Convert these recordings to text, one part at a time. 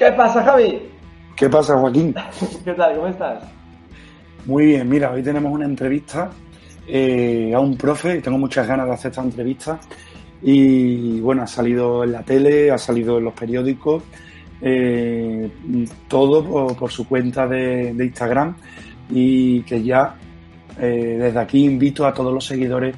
¿Qué pasa, Javi? ¿Qué pasa, Joaquín? ¿Qué tal? ¿Cómo estás? Muy bien, mira, hoy tenemos una entrevista eh, a un profe, y tengo muchas ganas de hacer esta entrevista. Y bueno, ha salido en la tele, ha salido en los periódicos, eh, todo por, su cuenta de, Instagram y que ya eh, desde aquí invito a todos los seguidores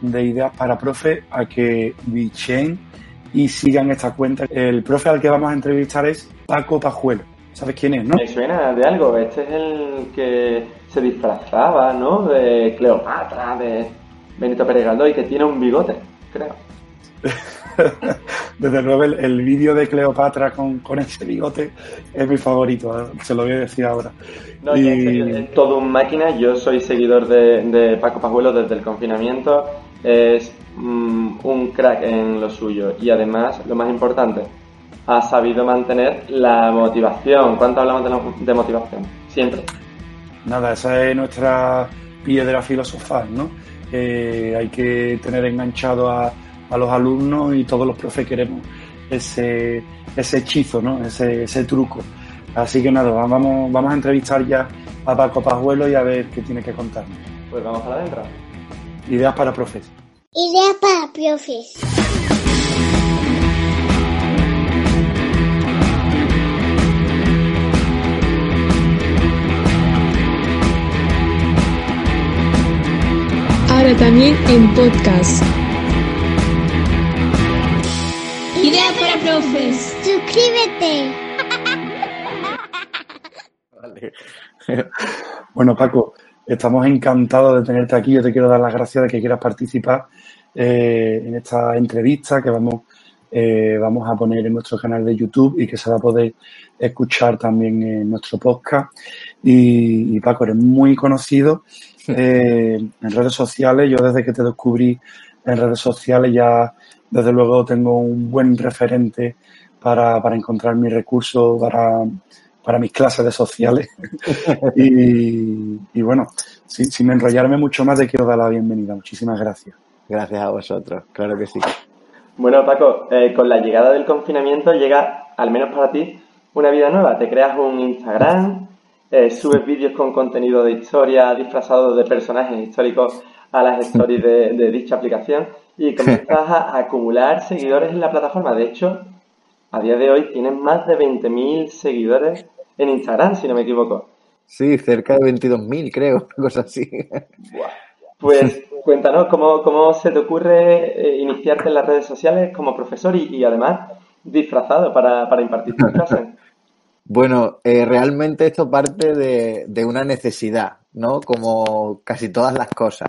de Ideas para Profe a que bichen y sigan esta cuenta. El profe al que vamos a entrevistar es Paco Pajuelo. ¿Sabes quién es, no? Me suena de algo. Este es el que se disfrazaba, ¿no? De Cleopatra, de Benito Pérez y que tiene un bigote, creo. Desde luego el, vídeo de Cleopatra con, ese bigote es mi favorito, ¿eh? se lo voy a decir ahora. No, es todo un máquina, yo soy seguidor de, de Paco Pajuelo desde el confinamiento, es mm, un crack en lo suyo y además, lo más importante, ha sabido mantener la motivación. ¿Cuánto hablamos de, motivación? Siempre. Nada, esa es nuestra piedra filosofal, ¿no? hay que tener enganchado a, los alumnos y todos los profes queremos ese, ese hechizo, ¿no? Ese, ese truco. Así que nada, vamos, vamos a entrevistar ya a Paco Pajuelo y a ver qué tiene que contarnos. Pues vamos para adentro. Ideas para profes. Ideas para profes. Ahora también en podcast. Ideas para profes. Suscríbete. Bueno, Paco, Estamos encantados de tenerte aquí. Yo te quiero dar las gracias de que quieras participar eh, en esta entrevista que vamos, eh, vamos a poner en nuestro canal de YouTube y que se va a poder escuchar también en nuestro podcast. Y, Paco, eres muy conocido eh, en redes sociales. Yo desde que te descubrí en redes sociales ya, desde luego, tengo un buen referente para, para encontrar mis recursos, para para mis clases de sociales. y, bueno, sin, enrollarme mucho más, te quiero dar la bienvenida. Muchísimas gracias. Gracias a vosotros, claro que sí. Bueno, Paco, eh, con la llegada del confinamiento llega, al menos para ti, una vida nueva. Te creas un Instagram, eh, subes vídeos con contenido de historia disfrazado de personajes históricos a las stories de, dicha aplicación y comienzas a acumular seguidores en la plataforma. De hecho, a día de hoy tienes más de 20.000 seguidores en Instagram, si no me equivoco. Sí, cerca de 22.000, creo, cosa así. Pues cuéntanos cómo, cómo se te ocurre eh, iniciarte en las redes sociales como profesor y, además disfrazado para, impartir tus clases. Bueno, eh, realmente esto parte de, de, una necesidad, ¿no? Como casi todas las cosas.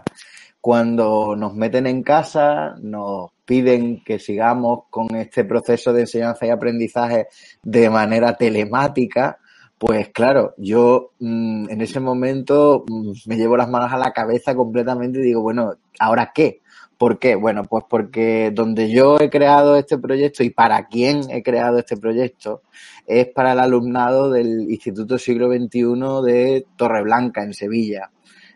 Cuando nos meten en casa, nos piden que sigamos con este proceso de enseñanza y aprendizaje de manera telemática, pues claro, yo mm, en ese momento mm, me llevo las manos a la cabeza completamente y digo, bueno, ¿ahora qué? ¿Por qué? Bueno, pues porque donde yo he creado este proyecto y para quién he creado este proyecto es para el alumnado del Instituto Siglo XXI de Torreblanca, en Sevilla.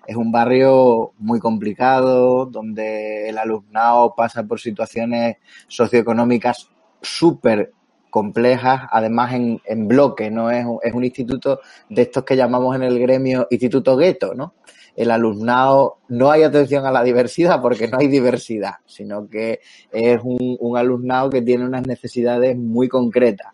Es un barrio muy complicado, donde el alumnado pasa por situaciones socioeconómicas súper complejas, además en, en bloque, ¿no? Es un, es un instituto de estos que llamamos en el gremio instituto gueto, ¿no? El alumnado, no hay atención a la diversidad porque no hay diversidad, sino que es un, un alumnado que tiene unas necesidades muy concretas.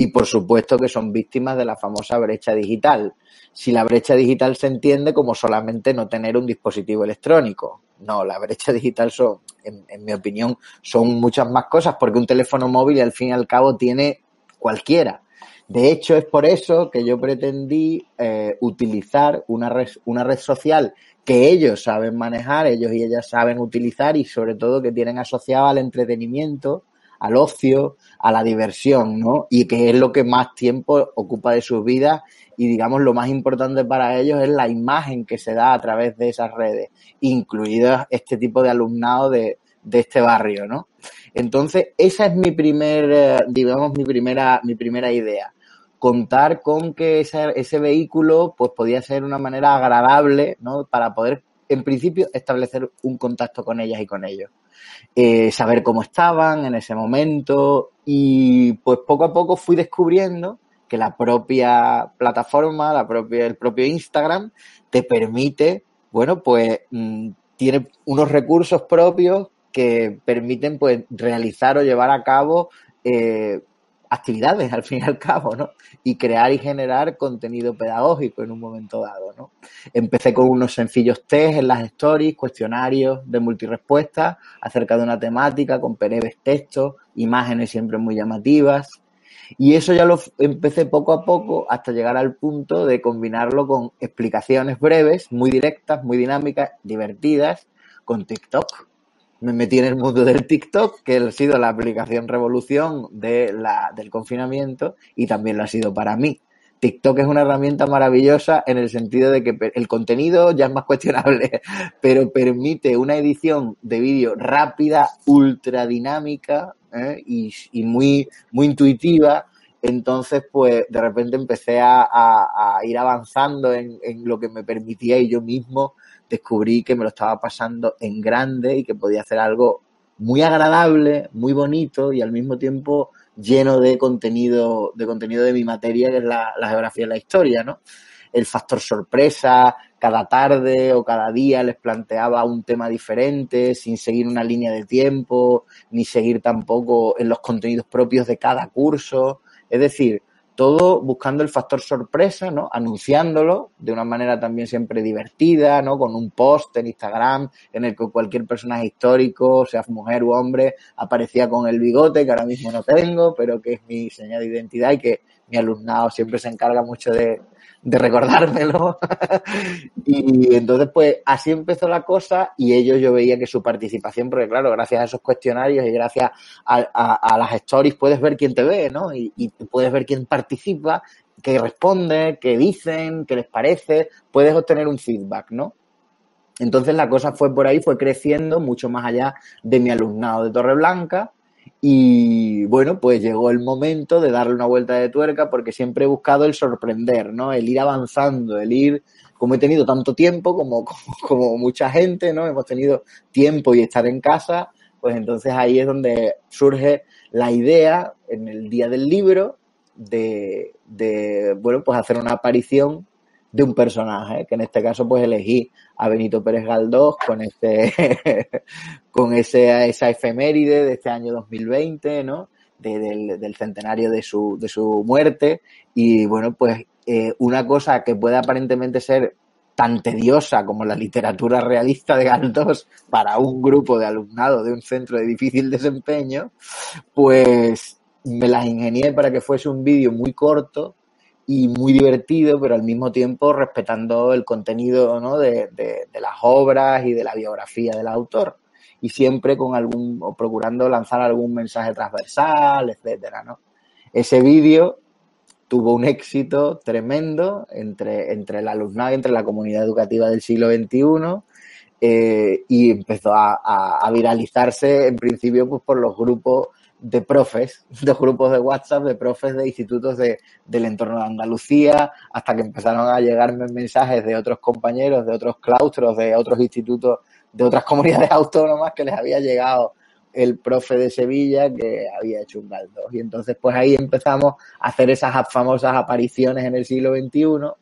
Y por supuesto que son víctimas de la famosa brecha digital. Si la brecha digital se entiende como solamente no tener un dispositivo electrónico, no, la brecha digital son, en, mi opinión, son muchas más cosas porque un teléfono móvil al fin y al cabo tiene cualquiera. De hecho, es por eso que yo pretendí eh, utilizar una red, una red social que ellos saben manejar, ellos y ellas saben utilizar y sobre todo que tienen asociado al entretenimiento, al ocio, a la diversión, ¿no? Y que es lo que más tiempo ocupa de sus vidas y digamos lo más importante para ellos es la imagen que se da a través de esas redes, incluidas este tipo de alumnado de, este barrio, ¿no? Entonces, esa es mi primer, eh, digamos, mi primera, mi primera idea. Contar con que ese, ese vehículo, pues podía ser una manera agradable, ¿no? Para poder, en principio, establecer un contacto con ellas y con ellos. Eh, saber cómo estaban en ese momento. Y pues poco a poco fui descubriendo que la propia plataforma, la propia, el propio Instagram te permite, bueno, pues mm, tiene unos recursos propios que permiten pues realizar o llevar a cabo eh, actividades al fin y al cabo, ¿no? Y crear y generar contenido pedagógico en un momento dado, ¿no? Empecé con unos sencillos test en las stories, cuestionarios de multirespuesta acerca de una temática con breves textos, imágenes siempre muy llamativas. Y eso ya lo empecé poco a poco hasta llegar al punto de combinarlo con explicaciones breves, muy directas, muy dinámicas, divertidas, con TikTok me metí en el mundo del TikTok, que ha sido la aplicación revolución de la, del confinamiento y también lo ha sido para mí. TikTok es una herramienta maravillosa en el sentido de que el contenido ya es más cuestionable, pero permite una edición de vídeo rápida, ultra dinámica ¿eh? y, muy, muy intuitiva. Entonces, pues de repente empecé a, a, ir avanzando en, en, lo que me permitía yo mismo descubrí que me lo estaba pasando en grande y que podía hacer algo muy agradable, muy bonito y al mismo tiempo lleno de contenido, de contenido de mi materia, que es la, geografía y la historia, ¿no? El factor sorpresa, cada tarde o cada día les planteaba un tema diferente, sin seguir una línea de tiempo, ni seguir tampoco en los contenidos propios de cada curso. Es decir, todo buscando el factor sorpresa, ¿no? Anunciándolo de una manera también siempre divertida, ¿no? Con un post en Instagram en el que cualquier personaje histórico, sea mujer u hombre, aparecía con el bigote, que ahora mismo no tengo, pero que es mi señal de identidad y que mi alumnado siempre se encarga mucho de, de recordármelo. y entonces, pues así empezó la cosa y ellos yo veía que su participación, porque claro, gracias a esos cuestionarios y gracias a, a, las stories puedes ver quién te ve, ¿no? Y, y, puedes ver quién participa, qué responde, qué dicen, qué les parece, puedes obtener un feedback, ¿no? Entonces la cosa fue por ahí, fue creciendo mucho más allá de mi alumnado de Torreblanca y bueno, pues llegó el momento de darle una vuelta de tuerca porque siempre he buscado el sorprender, ¿no? El ir avanzando, el ir, como he tenido tanto tiempo como, como, como mucha gente, ¿no? Hemos tenido tiempo y estar en casa, pues entonces ahí es donde surge la idea en el día del libro de, de bueno, pues hacer una aparición de un personaje, que en este caso pues elegí a Benito Pérez Galdós con este, con ese, esa efeméride de este año 2020, ¿no? De, del, del, centenario de su, de su muerte. Y bueno, pues eh, una cosa que puede aparentemente ser tan tediosa como la literatura realista de Galdós para un grupo de alumnado de un centro de difícil desempeño, pues me las ingenié para que fuese un vídeo muy corto y muy divertido, pero al mismo tiempo respetando el contenido ¿no? de, de, las obras y de la biografía del autor. Y siempre con algún, o procurando lanzar algún mensaje transversal, etcétera, ¿no? Ese vídeo tuvo un éxito tremendo entre, entre el alumnado entre la comunidad educativa del siglo XXI. Eh, y empezó a, a, a, viralizarse en principio pues por los grupos de profes, de grupos de WhatsApp, de profes de institutos de, del entorno de Andalucía, hasta que empezaron a llegarme mensajes de otros compañeros, de otros claustros, de otros institutos, de otras comunidades autónomas que les había llegado el profe de Sevilla que había hecho un galdo. Y entonces pues ahí empezamos a hacer esas famosas apariciones en el siglo XXI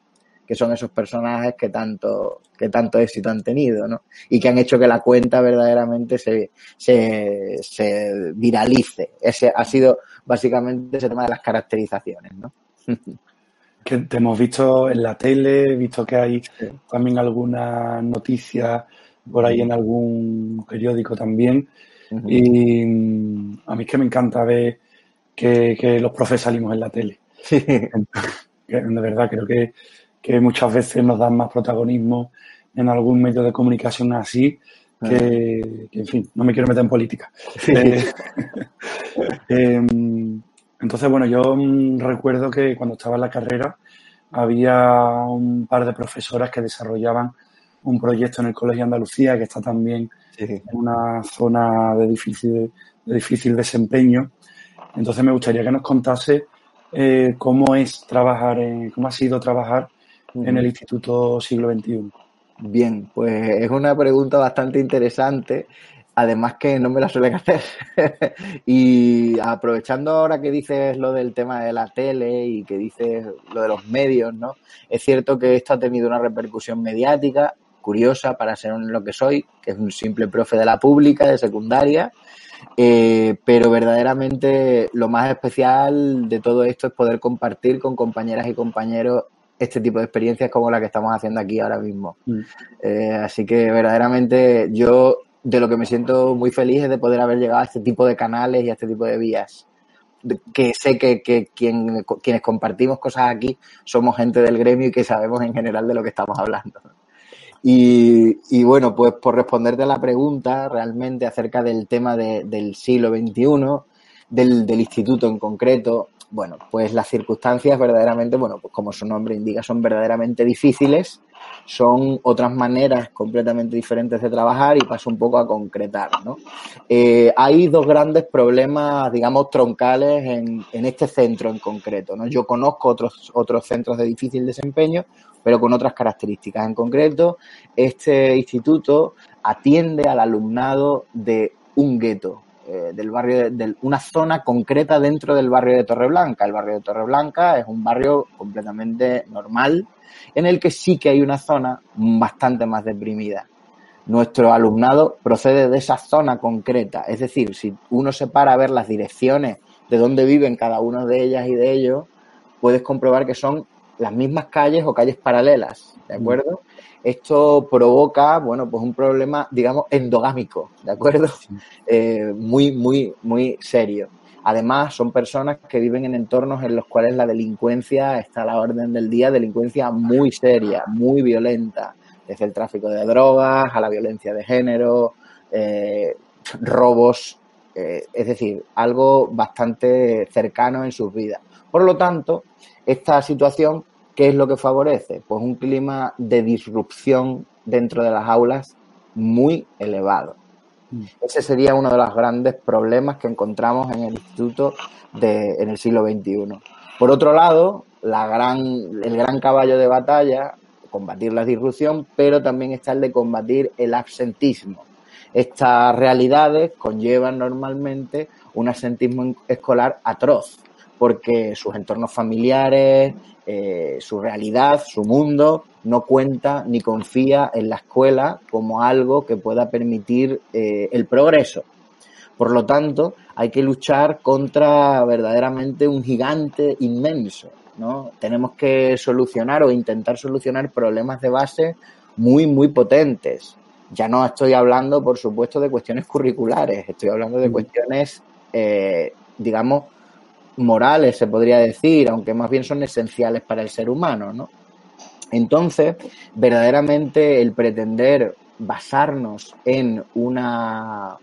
que son esos personajes que tanto, que tanto éxito han tenido, ¿no? Y que han hecho que la cuenta verdaderamente se, se, se viralice. Ese ha sido básicamente ese tema de las caracterizaciones, ¿no? que te hemos visto en la tele, visto que hay también alguna noticia por ahí en algún periódico también. Uh -huh. Y mm, a mí es que me encanta ver que, que los profes salimos en la tele. Sí. De verdad, creo que que muchas veces nos dan más protagonismo en algún medio de comunicación así, que, que en fin, no me quiero meter en política. Sí. Eh, eh, entonces, bueno, yo recuerdo que cuando estaba en la carrera había un par de profesoras que desarrollaban un proyecto en el Colegio Andalucía que está también sí. en una zona de difícil, de difícil desempeño. Entonces me gustaría que nos contase eh, cómo es trabajar, en, cómo ha sido trabajar en el Instituto Siglo XXI? Bien, pues es una pregunta bastante interesante. además que no me la suelen hacer. y aprovechando ahora que dices lo del tema de la tele y que dices lo de los medios, ¿no? Es cierto que esto ha tenido una repercusión mediática curiosa para ser lo que soy, que es un simple profe de la pública, de secundaria, eh, pero verdaderamente lo más especial de todo esto es poder compartir con compañeras y compañeros este tipo de experiencias como la que estamos haciendo aquí ahora mismo. Mm. Eh, así que verdaderamente yo de lo que me siento muy feliz es de poder haber llegado a este tipo de canales y a este tipo de vías. Que sé que, que quien, quienes compartimos cosas aquí somos gente del gremio y que sabemos en general de lo que estamos hablando. Y, y bueno, pues por responderte a la pregunta realmente acerca del tema de, del siglo XXI, del, del instituto en concreto, bueno, pues las circunstancias verdaderamente, bueno, pues como su nombre indica, son verdaderamente difíciles, son otras maneras completamente diferentes de trabajar y paso un poco a concretar, ¿no? Eh, hay dos grandes problemas, digamos, troncales en, en, este centro en concreto, ¿no? Yo conozco otros, otros centros de difícil desempeño, pero con otras características. En concreto, este instituto atiende al alumnado de un gueto, eh, del barrio, de, una zona concreta dentro del barrio de Torreblanca. El barrio de Torreblanca es un barrio completamente normal en el que sí que hay una zona bastante más deprimida. Nuestro alumnado procede de esa zona concreta, es decir, si uno se para a ver las direcciones de dónde viven cada uno de ellas y de ellos, puedes comprobar que son las mismas calles o calles paralelas, ¿de mm. acuerdo? Esto provoca, bueno, pues un problema, digamos, endogámico, ¿de acuerdo? Eh, muy, muy, muy serio. Además, son personas que viven en entornos en los cuales la delincuencia está a la orden del día, delincuencia muy seria, muy violenta, desde el tráfico de drogas a la violencia de género, eh, robos, eh, es decir, algo bastante cercano en sus vidas. Por lo tanto, esta situación ¿Qué es lo que favorece? Pues un clima de disrupción dentro de las aulas muy elevado. Mm. Ese sería uno de los grandes problemas que encontramos en el instituto de, en el siglo XXI. Por otro lado, la gran, el gran caballo de batalla, combatir la disrupción, pero también está el de combatir el absentismo. Estas realidades conllevan normalmente un absentismo escolar atroz, porque sus entornos familiares, eh, su realidad, su mundo, no cuenta ni confía en la escuela como algo que pueda permitir eh, el progreso. Por lo tanto, hay que luchar contra verdaderamente un gigante inmenso. ¿no? Tenemos que solucionar o intentar solucionar problemas de base muy, muy potentes. Ya no estoy hablando, por supuesto, de cuestiones curriculares, estoy hablando de cuestiones, eh, digamos, morales, se podría decir, aunque más bien son esenciales para el ser humano, ¿no? Entonces, verdaderamente el pretender basarnos en una,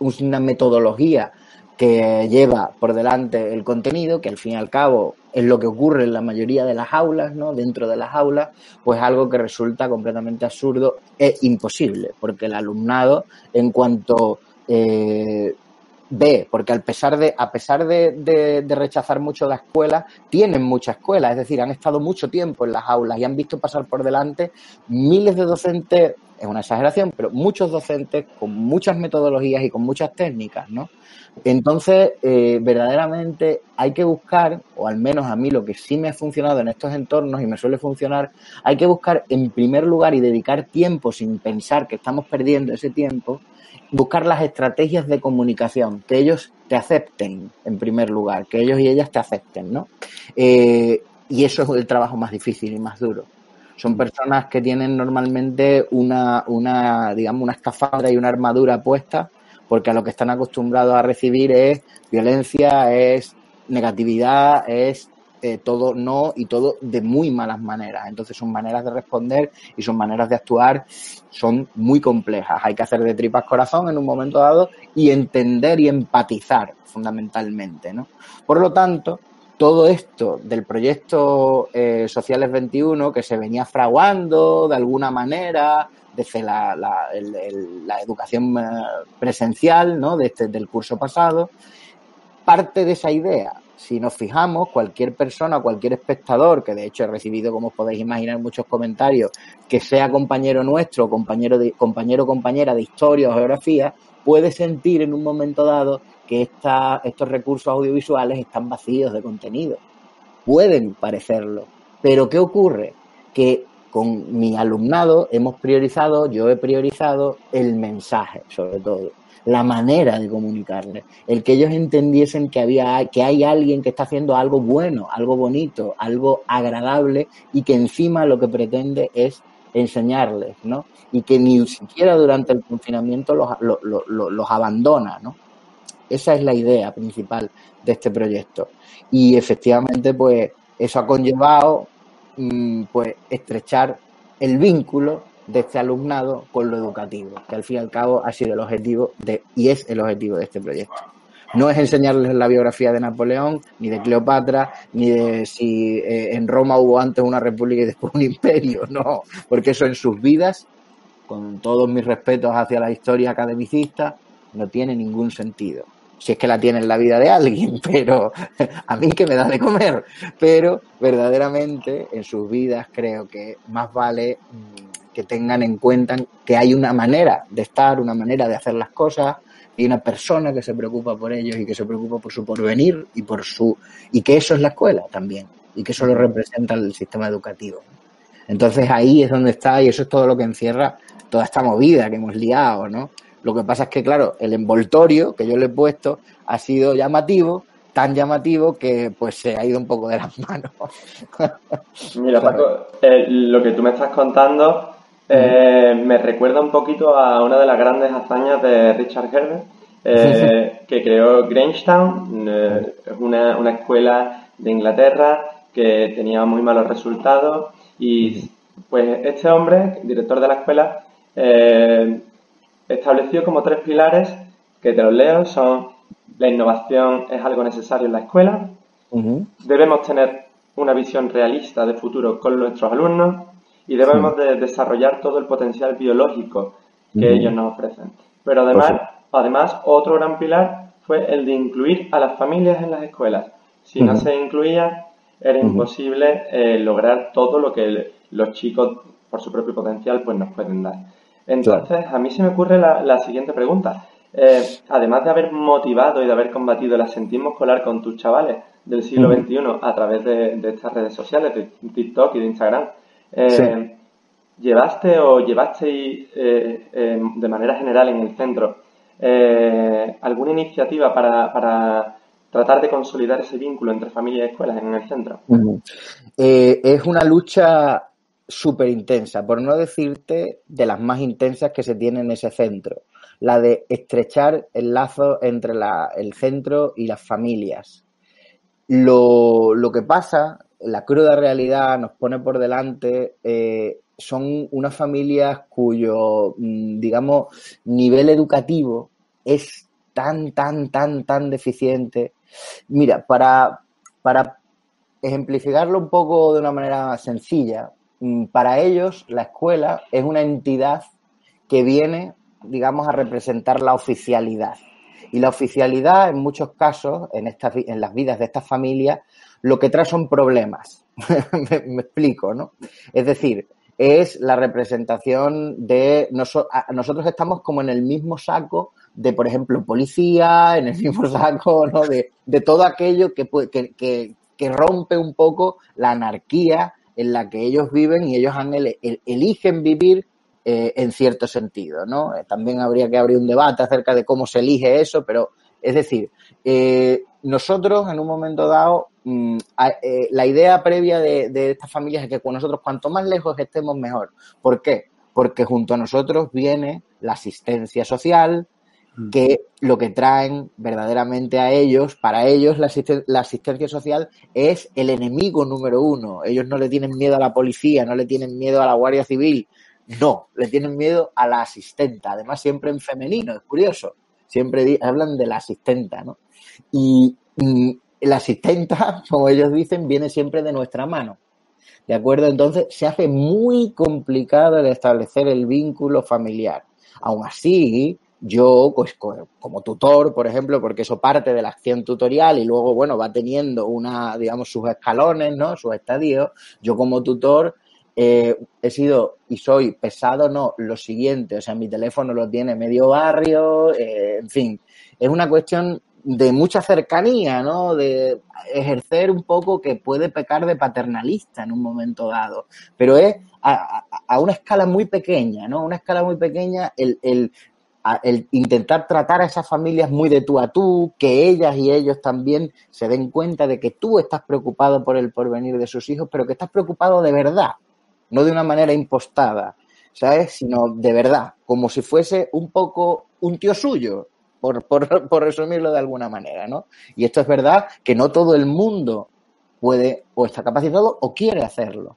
una metodología que lleva por delante el contenido, que al fin y al cabo es lo que ocurre en la mayoría de las aulas, ¿no? Dentro de las aulas, pues algo que resulta completamente absurdo e imposible, porque el alumnado, en cuanto eh, B, porque a pesar de, a pesar de, rechazar mucho la escuela, tienen mucha escuela, es decir, han estado mucho tiempo en las aulas y han visto pasar por delante miles de docentes, es una exageración, pero muchos docentes con muchas metodologías y con muchas técnicas, ¿no? Entonces, eh, verdaderamente hay que buscar, o al menos a mí lo que sí me ha funcionado en estos entornos y me suele funcionar, hay que buscar en primer lugar y dedicar tiempo sin pensar que estamos perdiendo ese tiempo buscar las estrategias de comunicación, que ellos te acepten en primer lugar, que ellos y ellas te acepten, ¿no? Eh, y eso es el trabajo más difícil y más duro. Son personas que tienen normalmente una, una, digamos, una escafandra y una armadura puesta, porque a lo que están acostumbrados a recibir es violencia, es negatividad, es eh, todo no y todo de muy malas maneras. Entonces son maneras de responder y son maneras de actuar, son muy complejas. Hay que hacer de tripas corazón en un momento dado y entender y empatizar fundamentalmente. ¿no? Por lo tanto, todo esto del proyecto eh, Sociales 21 que se venía fraguando de alguna manera desde la, la, la educación eh, presencial ¿no? de este, del curso pasado, parte de esa idea si nos fijamos, cualquier persona, cualquier espectador, que de hecho he recibido, como os podéis imaginar, muchos comentarios, que sea compañero nuestro, compañero de, compañero compañera de historia o geografía, puede sentir en un momento dado que esta, estos recursos audiovisuales están vacíos de contenido. Pueden parecerlo. Pero ¿qué ocurre? Que con mi alumnado hemos priorizado, yo he priorizado el mensaje, sobre todo la manera de comunicarle, el que ellos entendiesen que había que hay alguien que está haciendo algo bueno, algo bonito, algo agradable y que encima lo que pretende es enseñarles, ¿no? Y que ni siquiera durante el confinamiento los, los, abandona, ¿no? Esa es la idea principal de este proyecto. Y efectivamente, pues, eso ha conllevado, mm, pues, estrechar el vínculo de este alumnado con lo educativo, que al fin y al cabo ha sido el objetivo de, y es el objetivo de este proyecto. No es enseñarles la biografía de Napoleón, ni de Cleopatra, ni de si eh, en Roma hubo antes una república y después un imperio, no, porque eso en sus vidas, con todos mis respetos hacia la historia academicista, no tiene ningún sentido. Si es que la tiene en la vida de alguien, pero a mí que me da de comer. Pero verdaderamente en sus vidas creo que más vale mm, que tengan en cuenta que hay una manera de estar, una manera de hacer las cosas, y una persona que se preocupa por ellos y que se preocupa por su porvenir y por su y que eso es la escuela también y que eso lo representa el sistema educativo. Entonces ahí es donde está y eso es todo lo que encierra toda esta movida que hemos liado, ¿no? Lo que pasa es que, claro, el envoltorio que yo le he puesto ha sido llamativo, tan llamativo que pues se ha ido un poco de las manos. Mira, Paco, eh, lo que tú me estás contando eh, me recuerda un poquito a una de las grandes hazañas de Richard Herbert, eh, que creó Grangetown, eh, una, una, escuela de Inglaterra que tenía muy malos resultados. Y pues este hombre, director de la escuela, estableció como tres pilares que te los leo, son la innovación es algo necesario en la escuela, debemos tener una visión realista de futuro con nuestros alumnos, y debemos de desarrollar todo el potencial biológico que ellos nos ofrecen. Pero además, además, otro gran pilar fue el de incluir a las familias en las escuelas. Si no se incluía, era imposible eh, lograr todo lo que los chicos, por su propio potencial, pues nos pueden dar. Entonces, a mí se me ocurre la, siguiente pregunta. Eh, además de haber motivado y de haber combatido el asentismo escolar con tus chavales del siglo XXI a través de, de, estas redes sociales, de TikTok y de Instagram, eh, ¿Llevaste o llevasteis eh, de manera general en el centro eh, alguna iniciativa para, tratar de consolidar ese vínculo entre familias y escuelas en el centro? es una lucha súper intensa, por no decirte de las más intensas que se tiene en ese centro, la de estrechar el lazo entre el centro y las familias. Lo, lo que pasa la cruda realidad nos pone por delante eh, son unas familias cuyo, mm, digamos, nivel educativo es tan, tan, tan, tan deficiente. Mira, para, para ejemplificarlo un poco de una manera sencilla, mm, para ellos la escuela es una entidad que viene, digamos, a representar la oficialidad. Y la oficialidad, en muchos casos, en, estas, en las vidas de estas familias, lo que trae son problemas. me, explico, ¿no? Es decir, es la representación de nosotros estamos como en el mismo saco de, por ejemplo, policía, en el mismo saco, ¿no? De, todo aquello que, que, que, rompe un poco la anarquía en la que ellos viven y ellos han eligen vivir eh, en cierto sentido, ¿no? Eh, también habría que abrir un debate acerca de cómo se elige eso, pero es decir, eh, nosotros en un momento dado Mm, eh, la idea previa de, estas familias es que con nosotros cuanto más lejos estemos mejor. ¿Por qué? Porque junto a nosotros viene la asistencia social, mm. que lo que traen verdaderamente a ellos, para ellos la, asistencia social es el enemigo número uno. Ellos no le tienen miedo a la policía, no le tienen miedo a la Guardia Civil, no, le tienen miedo a la asistenta, además siempre en femenino, es curioso, siempre hablan de la asistenta, ¿no? Y, y la asistenta, como ellos dicen, viene siempre de nuestra mano. ¿De acuerdo? Entonces se hace muy complicado el establecer el vínculo familiar. Aún así, yo, pues como tutor, por ejemplo, porque eso parte de la acción tutorial y luego, bueno, va teniendo una, digamos, sus escalones, ¿no? Sus estadios. Yo como tutor eh, he sido y soy pesado, no, lo siguiente, o sea, mi teléfono lo tiene medio barrio, eh, en fin, es una cuestión de mucha cercanía, ¿no? De ejercer un poco que puede pecar de paternalista en un momento dado, pero es a, una escala muy pequeña, ¿no? Una escala muy pequeña, el, el intentar tratar a esas familias muy de tú a tú, que ellas y ellos también se den cuenta de que tú estás preocupado por el porvenir de sus hijos, pero que estás preocupado de verdad, no de una manera impostada, ¿sabes? Sino de verdad, como si fuese un poco un tío suyo, por, por, por resumirlo de alguna manera, ¿no? Y esto es verdad que no todo el mundo puede o está capacitado o quiere hacerlo.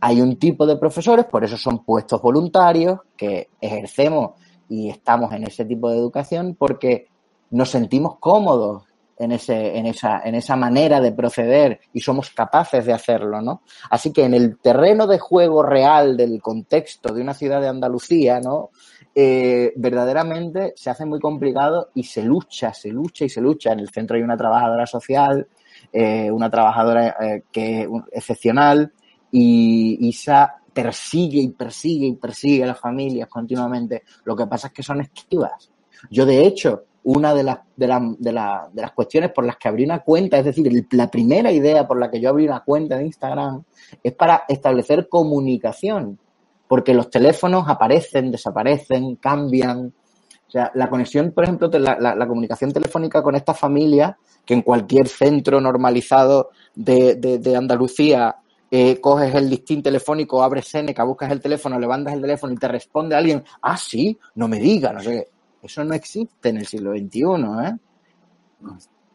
Hay un tipo de profesores, por eso son puestos voluntarios, que ejercemos y estamos en ese tipo de educación porque nos sentimos cómodos en, ese, en, esa, en esa manera de proceder y somos capaces de hacerlo, ¿no? Así que en el terreno de juego real del contexto de una ciudad de Andalucía, ¿no? Eh, verdaderamente se hace muy complicado y se lucha, se lucha y se lucha. En el centro hay una trabajadora social, eh, una trabajadora eh, que es excepcional y Isa persigue y persigue y persigue a las familias continuamente. Lo que pasa es que son esquivas. Yo, de hecho, una de las, de, la, de, la, de las cuestiones por las que abrí una cuenta, es decir, la primera idea por la que yo abrí una cuenta de Instagram es para establecer comunicación, porque los teléfonos aparecen, desaparecen, cambian. O sea, la conexión, por ejemplo, la, la, comunicación telefónica con esta familia, que en cualquier centro normalizado de, de, de Andalucía eh, coges el listín telefónico, abres Seneca, buscas el teléfono, levantas el teléfono y te responde alguien, ah, sí, no me diga, no sé qué. Eso no existe en el siglo XXI, ¿eh?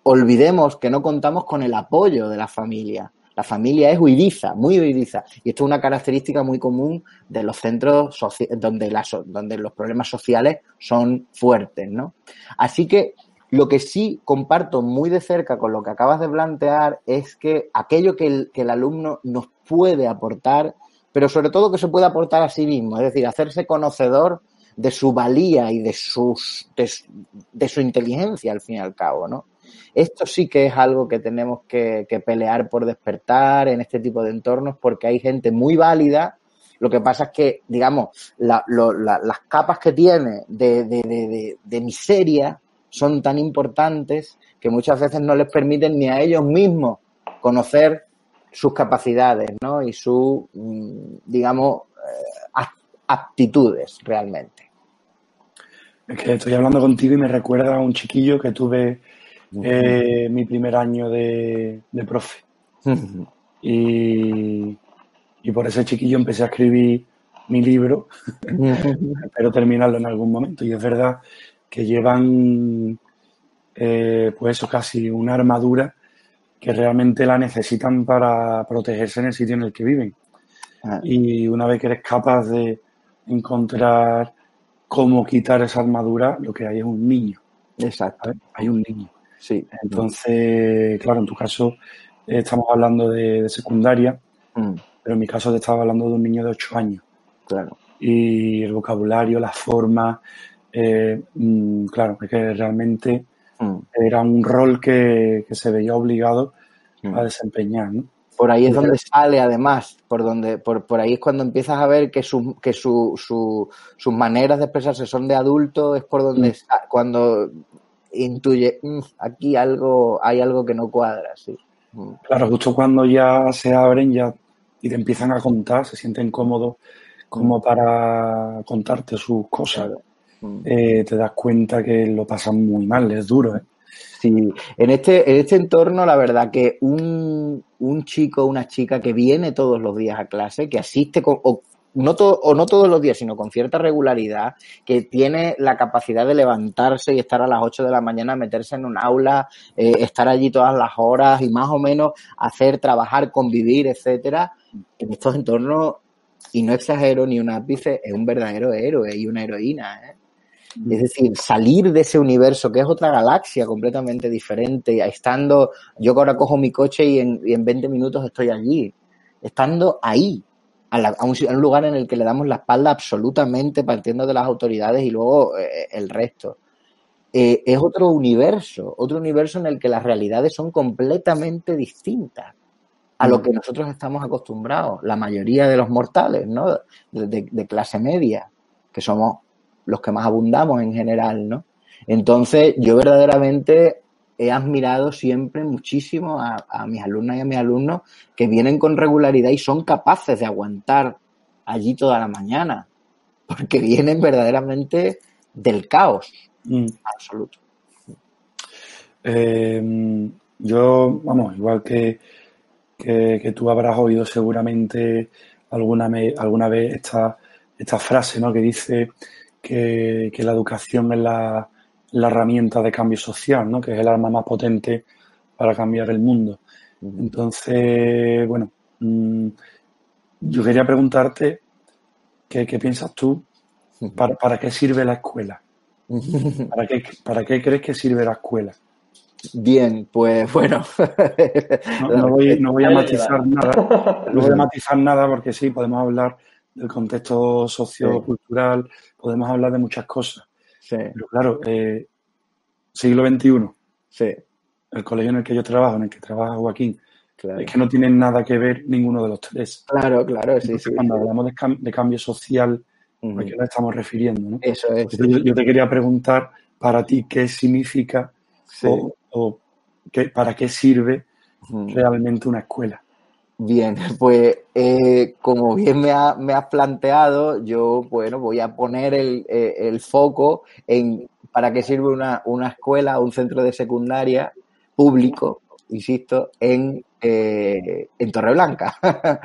Olvidemos que no contamos con el apoyo de la familia. La familia es huidiza, muy huidiza. Y esto es una característica muy común de los centros donde, los problemas sociales son fuertes, ¿no? Así que lo que sí comparto muy de cerca con lo que acabas de plantear es que aquello que el, que el alumno nos puede aportar, pero sobre todo que se puede aportar a sí mismo, es decir, hacerse conocedor de su valía y de, sus, de, de, su inteligencia, al fin y al cabo, ¿no? Esto sí que es algo que tenemos que, pelear por despertar en este tipo de entornos porque hay gente muy válida. Lo que pasa es que, digamos, la, las capas que tiene de, de, de miseria son tan importantes que muchas veces no les permiten ni a ellos mismos conocer sus capacidades, ¿no? Y su, mm, digamos, eh, aptitudes realmente. Es que estoy hablando contigo y me recuerda a un chiquillo que tuve eh, mi primer año de, de profe. y, y, por ese chiquillo empecé a escribir mi libro. Espero terminarlo en algún momento. Y es verdad que llevan, eh, pues eso, casi una armadura que realmente la necesitan para protegerse en el sitio en el que viven. Ah. Y una vez que eres capaz de encontrar cómo quitar esa armadura, lo que hay es un niño. Exacto. ¿sabes? Hay un niño. Sí. Entonces, claro, en tu caso eh, estamos hablando de, de secundaria, mm. pero en mi caso te estaba hablando de un niño de 8 años. Claro. Y el vocabulario, la forma, eh, mm, claro, es que realmente mm. era un rol que, que se veía obligado mm. a desempeñar, ¿no? Por ahí es donde sale, además, por donde, por, por ahí es cuando empiezas a ver que, su, que su, su, sus maneras de expresarse son de adulto, es por donde mm. cuando intuye mm, aquí algo, hay algo que no cuadra, sí. Mm. Claro, justo cuando ya se abren ya y te empiezan a contar, se sienten cómodos como para contarte sus cosas. Eh, te das cuenta que lo pasan muy mal, es duro, ¿eh? Sí, en este, en este entorno, la verdad que un, un chico una chica que viene todos los días a clase, que asiste con, o, no to, o no todos los días, sino con cierta regularidad, que tiene la capacidad de levantarse y estar a las 8 de la mañana, meterse en un aula, eh, estar allí todas las horas y más o menos hacer, trabajar, convivir, etcétera, en estos entornos, y no exagero ni un ápice, es un verdadero héroe y una heroína, ¿eh? Es decir, salir de ese universo que es otra galaxia completamente diferente, estando, yo ahora cojo mi coche y en, y en 20 minutos estoy allí, estando ahí, a, la- a un, si- a un lugar en el que le damos la espalda absolutamente partiendo de las autoridades y luego eh, el resto. Eh, es otro universo, otro universo en el que las realidades son completamente distintas a lo que nosotros estamos acostumbrados, la mayoría de los mortales, ¿no? De, de- de clase media, que somos los que más abundamos en general, ¿no? Entonces, yo verdaderamente he admirado siempre muchísimo a, a mis alumnas y a mis alumnos que vienen con regularidad y son capaces de aguantar allí toda la mañana, porque vienen verdaderamente del caos Mm. absoluto. Eh, yo, vamos, igual que, que, que tú habrás oído seguramente alguna, me- alguna vez esta, esta frase, ¿no? Que dice que, que la educación es la, la herramienta de cambio social, ¿no? Que es el arma más potente para cambiar el mundo. Entonces, bueno, mm, yo quería preguntarte qué, qué piensas tú, para, para qué sirve la escuela, para qué, para qué crees que sirve la escuela. Bien, pues bueno. No, no voy, no voy a matizar nada, no voy a matizar nada porque sí, podemos hablar del contexto sociocultural, podemos hablar de muchas cosas. Sí, Pero claro, eh, siglo XXI, sí, el colegio en el que yo trabajo, en el que trabaja Joaquín, claro. es que no tienen nada que ver ninguno de los tres. Claro, claro, sí, Entonces, sí. cuando hablamos de, cam- de cambio social. ¿a qué nos estamos refiriendo? no? Eso es. Yo, yo te quería preguntar para ti qué significa o, o qué, para qué sirve realmente una escuela. Bien, pues eh, como bien me, ha- me has planteado, yo bueno voy a poner el, eh, el foco en para qué sirve una, una escuela, un centro de secundaria público, insisto, en, eh, en Torreblanca,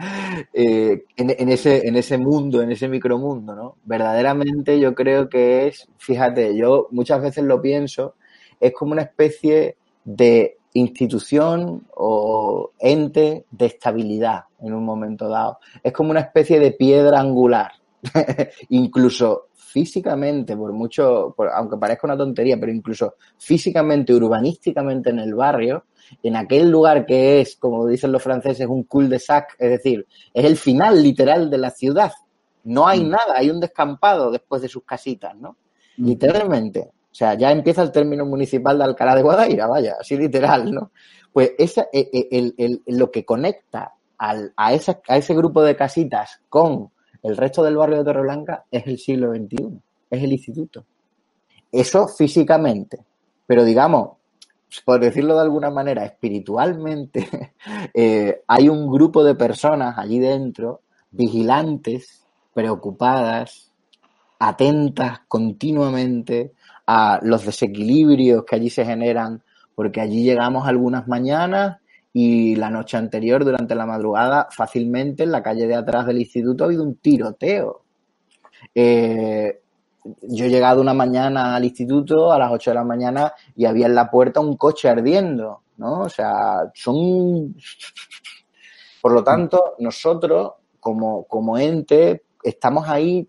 Eh, en, en ese, en ese mundo, en ese micromundo, ¿no? Verdaderamente yo creo que es, fíjate, yo muchas veces lo pienso, es como una especie de institución o ente de estabilidad en un momento dado. Es como una especie de piedra angular. incluso físicamente, por mucho, por- aunque parezca una tontería, pero incluso físicamente, urbanísticamente en el barrio, en aquel lugar que es, como dicen los franceses, un cul-de-sac, es decir, es el final literal de la ciudad. No hay Mm. nada, hay un descampado después de sus casitas, ¿no? Mm. Literalmente. Sea, ya empieza el término municipal de Alcalá de Guadaira, vaya, así literal, ¿no? Pues esa, eh, eh, el, el- lo que conecta al- a, esa- a ese grupo de casitas con el resto del barrio de Torreblanca es el siglo XXI, es el instituto. Eso físicamente, pero digamos, por decirlo de alguna manera, espiritualmente, eh, hay un grupo de personas allí dentro, vigilantes, preocupadas, atentas continuamente a los desequilibrios que allí se generan, porque allí llegamos algunas mañanas y la noche anterior, durante la madrugada, fácilmente en la calle de atrás del instituto ha habido un tiroteo. Eh, yo he llegado una mañana al instituto a las 8 de la mañana y había en la puerta un coche ardiendo, ¿no? O sea, son... Por lo tanto, nosotros, como, como ente, estamos ahí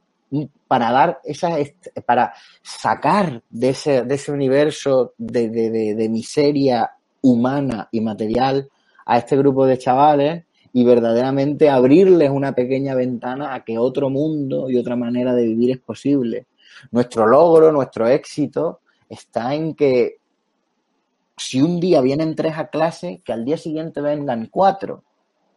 para dar esa, para sacar de ese, de ese universo de, de, de, de miseria humana y material a este grupo de chavales y verdaderamente abrirles una pequeña ventana a que otro mundo y otra manera de vivir es posible. Nuestro logro, nuestro éxito está en que si un día vienen tres a clase, que al día siguiente vengan cuatro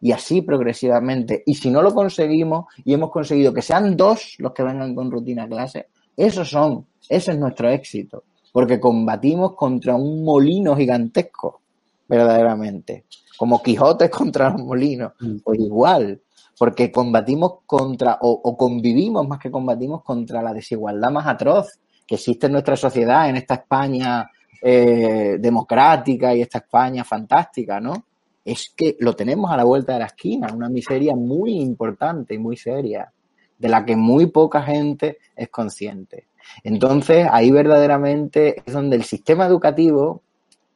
y así progresivamente. Y si no lo conseguimos y hemos conseguido que sean dos los que vengan con rutina a clase, esos son, ese es nuestro éxito, porque combatimos contra un molino gigantesco, verdaderamente, como Quijote contra un molino, pues igual, porque combatimos contra, o, o convivimos más que combatimos contra la desigualdad más atroz que existe en nuestra sociedad, en esta España eh, democrática y esta España fantástica, ¿no? Es que lo tenemos a la vuelta de la esquina, una miseria muy importante y muy seria, de la que muy poca gente es consciente. Entonces, ahí verdaderamente es donde el sistema educativo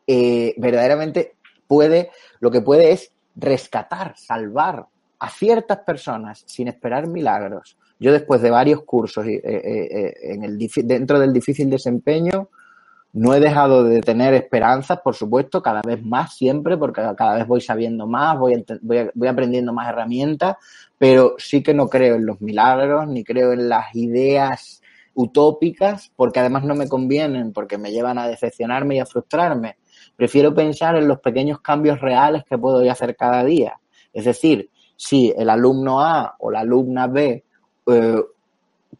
eh, verdaderamente puede, lo que puede es rescatar, salvar a ciertas personas sin esperar milagros. Yo después de varios cursos eh, eh, en el, dentro del difícil desempeño, No he dejado de tener esperanzas, por supuesto, cada vez más siempre, porque cada vez voy sabiendo más, voy, voy, aprendiendo más herramientas, pero sí que no creo en los milagros, ni creo en las ideas utópicas, porque además no me convienen, porque me llevan a decepcionarme y a frustrarme. Prefiero pensar en los pequeños cambios reales que puedo hacer cada día. Es decir, si el alumno A o la alumna B eh,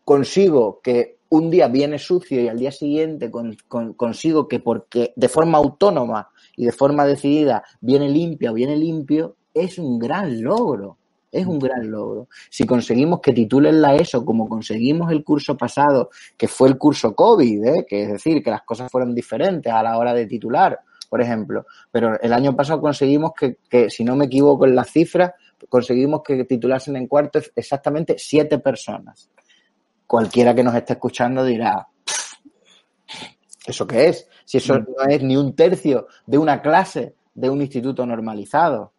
consigo que un día viene sucio y al día siguiente consigo que porque de forma autónoma y de forma decidida viene limpia o viene limpio, es un gran logro es un gran logro. Si conseguimos que titulen la ESO como conseguimos el curso pasado, que fue el curso COVID, ¿eh? que es decir, que las cosas fueron diferentes a la hora de titular, por ejemplo, pero el año pasado conseguimos que, que si no me equivoco en las cifras, conseguimos que titulasen en cuarto exactamente siete personas. Cualquiera que nos esté escuchando dirá, ¿eso qué es? Si eso mm. no es ni un tercio de una clase de un instituto normalizado.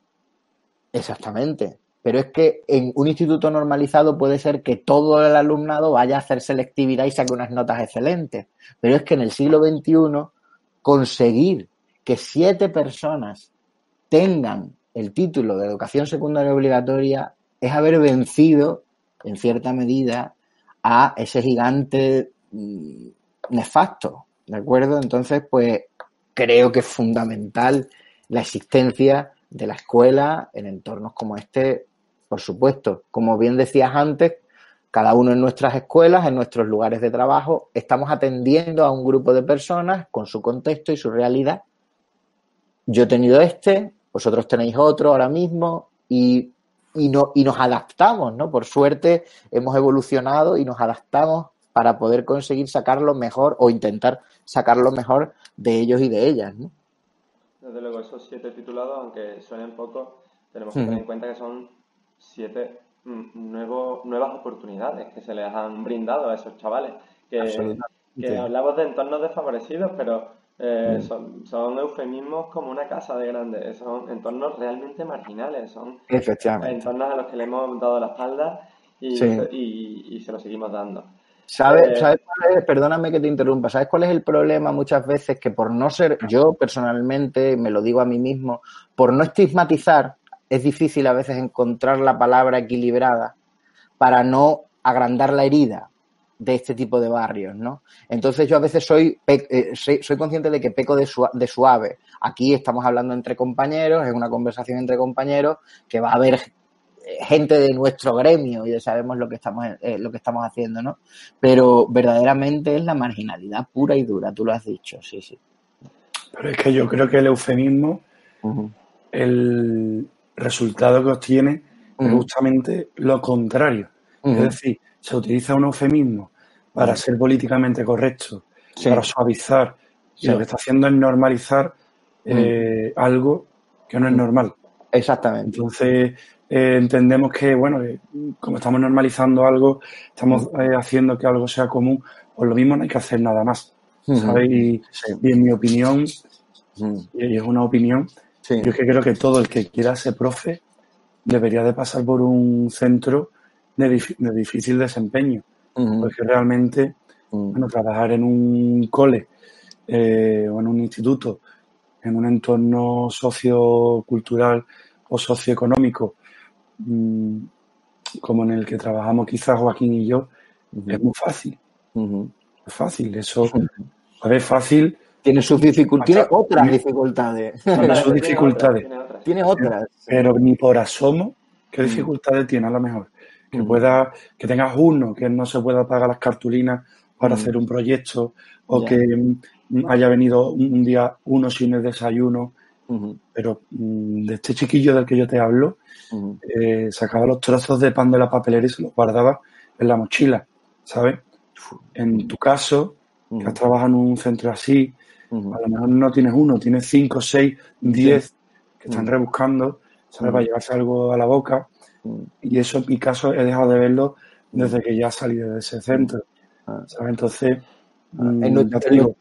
Exactamente. Pero es que en un instituto normalizado puede ser que todo el alumnado vaya a hacer selectividad y saque unas notas excelentes. Pero es que en el siglo XXI conseguir que siete personas tengan el título de educación secundaria obligatoria es haber vencido, en cierta medida, a ese gigante mm, nefasto. ¿De acuerdo? Entonces, pues creo que es fundamental la existencia de la escuela en entornos como este por supuesto, como bien decías antes, cada uno en nuestras escuelas, en nuestros lugares de trabajo, estamos atendiendo a un grupo de personas con su contexto y su realidad. Yo he tenido este, vosotros tenéis otro ahora mismo y, no, y nos adaptamos, ¿no? Por suerte hemos evolucionado y nos adaptamos para poder conseguir sacarlo mejor o intentar sacarlo mejor de ellos y de ellas, ¿no? Desde luego, esos siete titulados, aunque suenen poco, tenemos que tener en cuenta que son siete mm, nuevos, nuevas oportunidades que se les han brindado a esos chavales. Que, hablamos de entornos desfavorecidos, pero eh, son, eufemismos como una casa de grandes, son entornos realmente marginales, son entornos a los que le hemos dado la espalda y, y, se lo seguimos dando. ¿Sabes, eh, ¿Sabes? Perdóname que te interrumpa. ¿Sabes cuál es el problema muchas veces? Que por no ser, yo personalmente, me lo digo a mí mismo, por no estigmatizar, es difícil a veces encontrar la palabra equilibrada para no agrandar la herida de este tipo de barrios, ¿no? Entonces yo a veces soy, eh, soy, consciente de que peco de, de, suave. Aquí estamos hablando entre compañeros, es una conversación entre compañeros, que va a haber gente de nuestro gremio y ya sabemos lo que estamos eh, lo que estamos haciendo, ¿no? Pero verdaderamente es la marginalidad pura y dura, tú lo has dicho, sí, sí. Pero es que yo creo que el eufemismo, el, resultado que obtiene es justamente lo contrario. Es decir, se utiliza un eufemismo para ser políticamente correcto, para suavizar, y lo que está haciendo es normalizar eh, algo que no es normal. Exactamente. Entonces, eh, entendemos que, bueno, como estamos normalizando algo, estamos eh, haciendo que algo sea común, pues lo mismo no hay que hacer nada más. ¿sabes? Y, en mi opinión, y es una opinión, yo es que creo que todo el que quiera ser profe debería de pasar por un centro de, difícil desempeño. Porque realmente, bueno, trabajar en un cole eh, o en un instituto, en un entorno sociocultural o socioeconómico, mm, como en el que trabajamos quizás Joaquín y yo, es muy fácil. Es fácil. Eso es fácil tiene sus dificultades, tiene otras dificultades. Tiene sus dificultades. Tiene otras. Pero ni por asomo, ¿qué dificultades tiene a lo mejor? Que mm. pueda, que tengas uno, que no se pueda pagar las cartulinas para mm. hacer un proyecto, o que haya venido un día uno sin el desayuno. Pero de este chiquillo del que yo te hablo, eh, sacaba los trozos de pan de la papelera y se los guardaba en la mochila, ¿sabes? En tu caso, que has trabajado en un centro así, a lo mejor no tienes uno, tienes cinco, seis, diez que están rebuscando, ¿sabes? Para llevarse algo a la boca. Y eso en mi caso he dejado de verlo desde que ya salí de ese centro. Ah. ¿sabes? Entonces, ah, mm, ya te digo,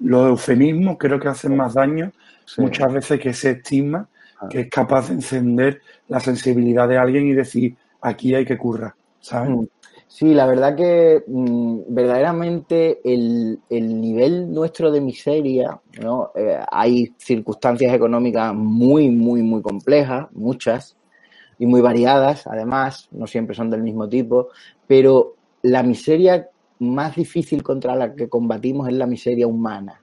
los eufemismos creo que hacen más daño muchas veces que ese estigma ah. que es capaz de encender la sensibilidad de alguien y decir, aquí hay que currar, ¿sabes? Sí, la verdad que mm, verdaderamente el, el nivel nuestro de miseria, ¿no? Eh, hay circunstancias económicas muy, muy, muy complejas, muchas, y muy variadas, además, no siempre son del mismo tipo, pero la miseria más difícil contra la que combatimos es la miseria humana.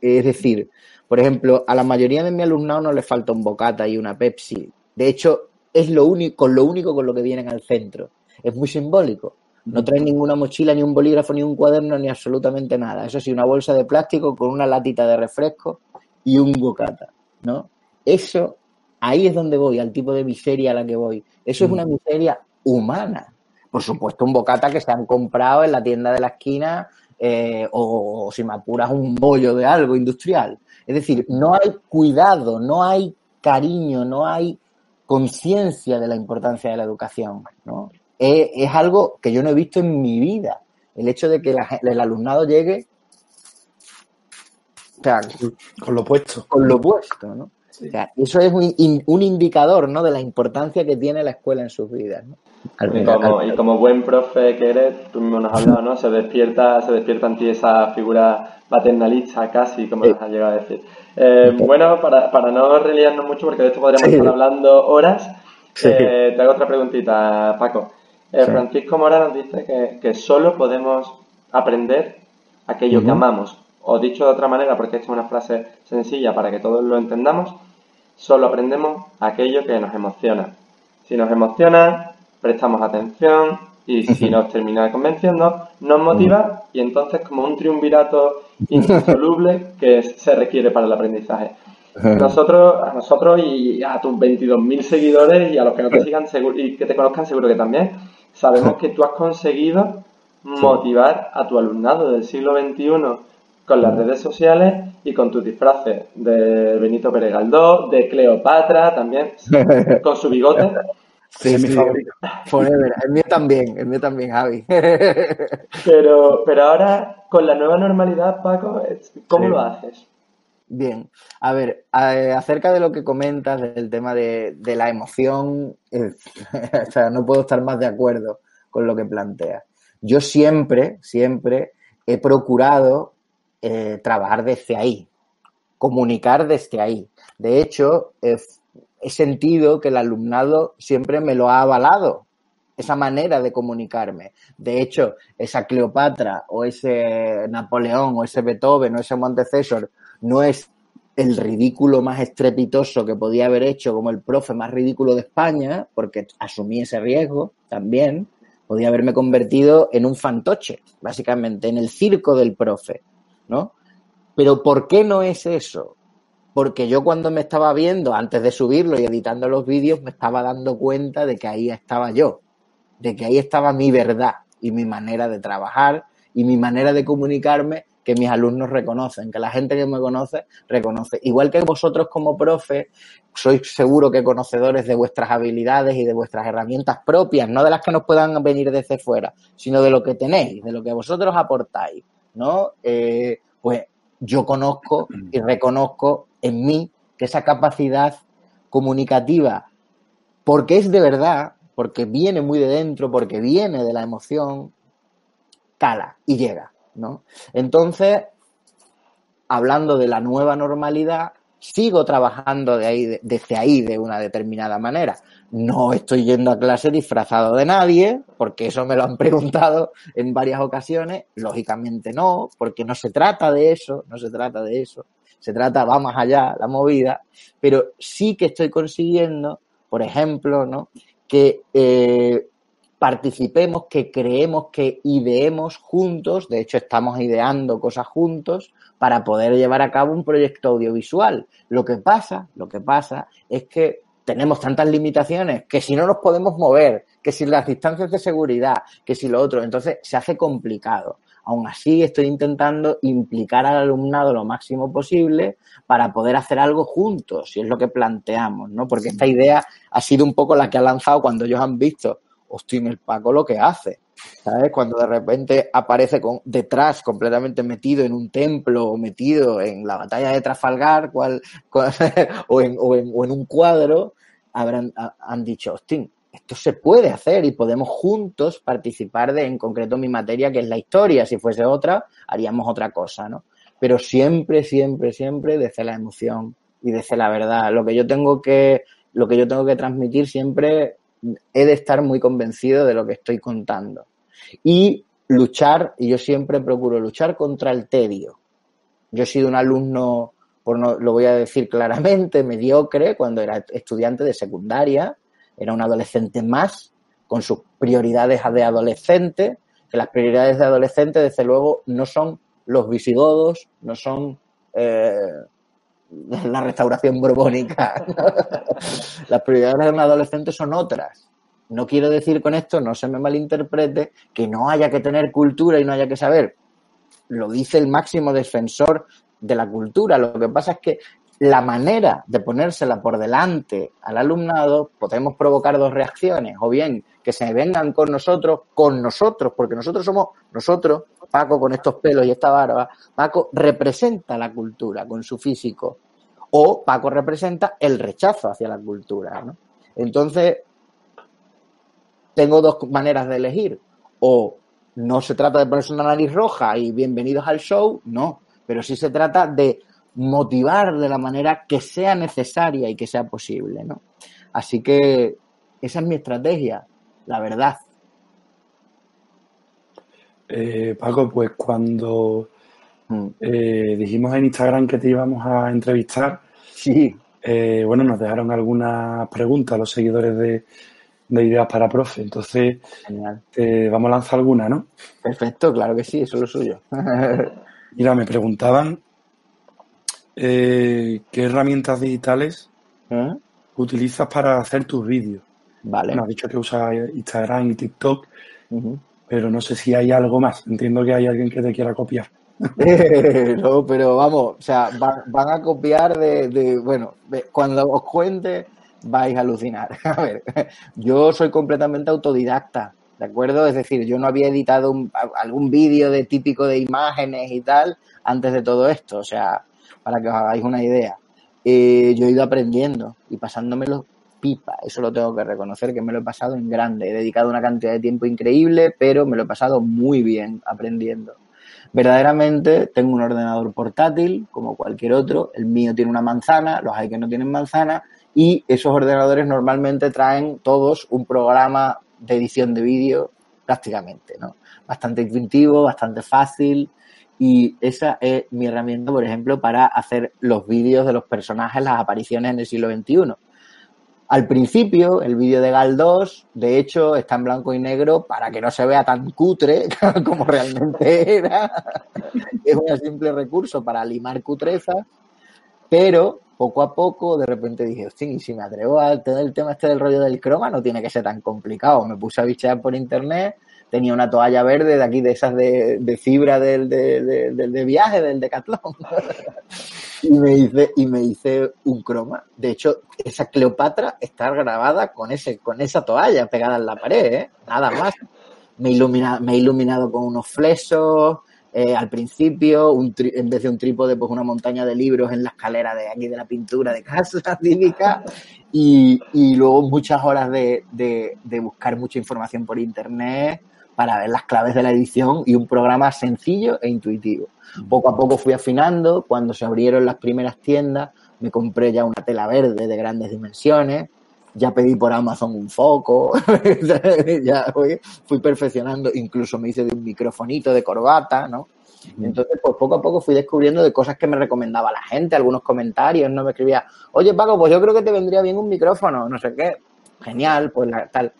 Es decir, por ejemplo, a la mayoría de mi alumnado no les falta un bocata y una Pepsi. De hecho, es lo único, con lo único con lo que vienen al centro es muy simbólico. No traen ninguna mochila, ni un bolígrafo, ni un cuaderno, ni absolutamente nada. Eso sí, una bolsa de plástico con una latita de refresco y un bocata, ¿no? Eso, ahí es donde voy, al tipo de miseria a la que voy. Eso es una miseria humana. Por supuesto, un bocata que se han comprado en la tienda de la esquina eh, o, o, si me apuras un bollo de algo industrial. Es decir, no hay cuidado, no hay cariño, no hay conciencia de la importancia de la educación, ¿no? es, es, algo que yo no he visto en mi vida. El hecho de que la, el alumnado llegue o sea, con lo puesto. Con lo puesto, ¿no? Sí. O sea, eso es un, un, indicador, ¿no? De la importancia que tiene la escuela en sus vidas, ¿no? y, como, y como buen profe que eres, tú mismo nos has hablado, ¿no? Se despierta, se despierta en ti esa figura paternalista casi, como sí. nos has llegado a decir. Eh, bueno, para, para no reliarnos mucho, porque de esto podríamos sí. estar hablando horas, eh, te hago otra preguntita, Paco. Eh, sí. Francisco Mora nos dice que, que, solo podemos aprender aquello uh -huh. que amamos. O dicho de otra manera, porque esta es una frase sencilla para que todos lo entendamos, solo aprendemos aquello que nos emociona. Si nos emociona, prestamos atención y si nos termina convenciendo, nos motiva y entonces como un triunvirato insoluble que se requiere para el aprendizaje. Nosotros, a nosotros y a tus 22.000 seguidores y a los que no te sigan seguro, y que te conozcan seguro que también, sabemos que tú has conseguido motivar a tu alumnado del siglo XXI con las redes sociales y con tus disfraces de Benito Pérez Galdós, de Cleopatra también, con su bigote. Sí, es mi favorito. Forever. El mío también, el mío también, Javi. Pero, pero ahora, con la nueva normalidad, Paco, ¿cómo sí. lo haces? Bien, a ver, acerca de lo que comentas del tema de, de la emoción, eh, o sea, no puedo estar más de acuerdo con lo que planteas. Yo siempre, siempre he procurado eh, trabajar desde ahí, comunicar desde ahí. De hecho, eh, he sentido que el alumnado siempre me lo ha avalado, esa manera de comunicarme. De hecho, esa Cleopatra o ese Napoleón o ese Beethoven o ese Montecesor no es el ridículo más estrepitoso que podía haber hecho como el profe más ridículo de España, porque asumí ese riesgo también, podía haberme convertido en un fantoche, básicamente, en el circo del profe, ¿no? Pero ¿por qué no es eso? Porque yo cuando me estaba viendo, antes de subirlo y editando los vídeos, me estaba dando cuenta de que ahí estaba yo, de que ahí estaba mi verdad y mi manera de trabajar y mi manera de comunicarme que mis alumnos reconocen, que la gente que me conoce reconoce. Igual que vosotros como profe, sois seguro que conocedores de vuestras habilidades y de vuestras herramientas propias, no de las que nos puedan venir desde fuera, sino de lo que tenéis, de lo que vosotros aportáis, ¿no? Eh, pues yo conozco y reconozco en mí que esa capacidad comunicativa, porque es de verdad, porque viene muy de dentro, porque viene de la emoción, cala y llega. ¿no? Entonces, hablando de la nueva normalidad, sigo trabajando de ahí, desde ahí de una determinada manera. No estoy yendo a clase disfrazado de nadie, porque eso me lo han preguntado en varias ocasiones. Lógicamente no, porque no se trata de eso, no se trata de eso. Se trata, va más allá, la movida. Pero sí que estoy consiguiendo, por ejemplo, ¿no? que eh, participemos, que creemos, que ideemos juntos, de hecho estamos ideando cosas juntos para poder llevar a cabo un proyecto audiovisual. Lo que pasa, lo que pasa es que tenemos tantas limitaciones que si no nos podemos mover, que si las distancias de seguridad, que si lo otro, entonces se hace complicado. Aún así, estoy intentando implicar al alumnado lo máximo posible para poder hacer algo juntos, y es lo que planteamos, ¿no? Porque esta idea ha sido un poco la que ha lanzado cuando ellos han visto hostia, el Paco lo que hace, ¿sabes? Cuando de repente aparece con, detrás, completamente metido en un templo o metido en la batalla de Trafalgar cual, cual, o, en, un cuadro, habrán, han dicho, hostia, esto se puede hacer y podemos juntos participar de, en concreto, mi materia, que es la historia. Si fuese otra, haríamos otra cosa, ¿no? Pero siempre, siempre, siempre desde la emoción y desde la verdad. Lo que yo tengo que, lo que yo tengo que transmitir siempre he de estar muy convencido de lo que estoy contando. Y luchar, y yo siempre procuro luchar contra el tedio. Yo he sido un alumno, por no, lo voy a decir claramente, mediocre cuando era estudiante de secundaria, era un adolescente más, con sus prioridades de adolescente, que las prioridades de adolescente, desde luego, no son los visigodos, no son eh, la restauración borbónica. las prioridades de un adolescente son otras. No quiero decir con esto, no se me malinterprete, que no haya que tener cultura y no haya que saber. Lo dice el máximo defensor de la cultura. Lo que pasa es que la manera de ponérsela por delante al alumnado podemos provocar dos reacciones, o bien que se vengan con nosotros, con nosotros, porque nosotros somos nosotros, Paco con estos pelos y esta barba, Paco representa la cultura con su físico, o Paco representa el rechazo hacia la cultura. ¿no? Entonces, tengo dos maneras de elegir, o no se trata de ponerse una nariz roja y bienvenidos al show, no, pero sí se trata de motivar de la manera que sea necesaria y que sea posible, ¿no? Así que esa es mi estrategia, la verdad. Eh, Paco, pues cuando mm. eh, dijimos en Instagram que te íbamos a entrevistar, sí. Eh, bueno, nos dejaron algunas preguntas los seguidores de, de Ideas para Profe. Entonces, vamos a lanzar alguna, ¿no? Perfecto, claro que sí, eso es lo suyo. Mira, me preguntaban eh, ¿qué herramientas digitales ¿Eh? utilizas para hacer tus vídeos? Vale. Me has dicho que usas Instagram y TikTok, pero no sé si hay algo más. Entiendo que hay alguien que te quiera copiar. no, pero vamos, o sea, van, a copiar de, bueno, cuando os cuente vais a alucinar. A ver, yo soy completamente autodidacta, ¿de acuerdo? Es decir, yo no había editado algún vídeo de típico de imágenes y tal antes de todo esto, o sea, para que os hagáis una idea. Eh, yo he ido aprendiendo y pasándomelo pipa, eso lo tengo que reconocer, que me lo he pasado en grande. He dedicado una cantidad de tiempo increíble, pero me lo he pasado muy bien aprendiendo. Verdaderamente tengo un ordenador portátil, como cualquier otro. El mío tiene una manzana, los hay que no tienen manzana, y esos ordenadores normalmente traen todos un programa de edición de vídeo prácticamente, ¿no? Bastante intuitivo, bastante fácil, y esa es mi herramienta, por ejemplo, para hacer los vídeos de los personajes, las apariciones en el siglo XXI. Al principio, el vídeo de Gal 2, de hecho, está en blanco y negro para que no se vea tan cutre como realmente era. es un simple recurso para limar cutreza, pero poco a poco de repente dije, hostia, y si me atrevo a tener el tema este del rollo del croma, no tiene que ser tan complicado. Me puse a bichear por internet tenía una toalla verde de aquí, de esas de, fibra del de, viaje, del Decathlon. y, me hice, y me hice un croma. De hecho, esa Cleopatra está grabada con, ese, con esa toalla pegada en la pared, ¿eh? nada más. Me, ilumina, me he iluminado con unos flesos, eh, al principio, un en vez de un trípode, pues una montaña de libros en la escalera de aquí de la pintura de casa típica y, y luego muchas horas de, de, buscar mucha información por internet, para ver las claves de la edición y un programa sencillo e intuitivo. Poco a poco fui afinando, cuando se abrieron las primeras tiendas me compré ya una tela verde de grandes dimensiones, ya pedí por Amazon un foco, ya fui, fui, perfeccionando, incluso me hice de un microfonito de corbata, ¿no? Entonces, pues poco a poco fui descubriendo de cosas que me recomendaba la gente, algunos comentarios, no me escribía, oye Paco, pues yo creo que te vendría bien un micrófono, no sé qué, genial, pues la, tal.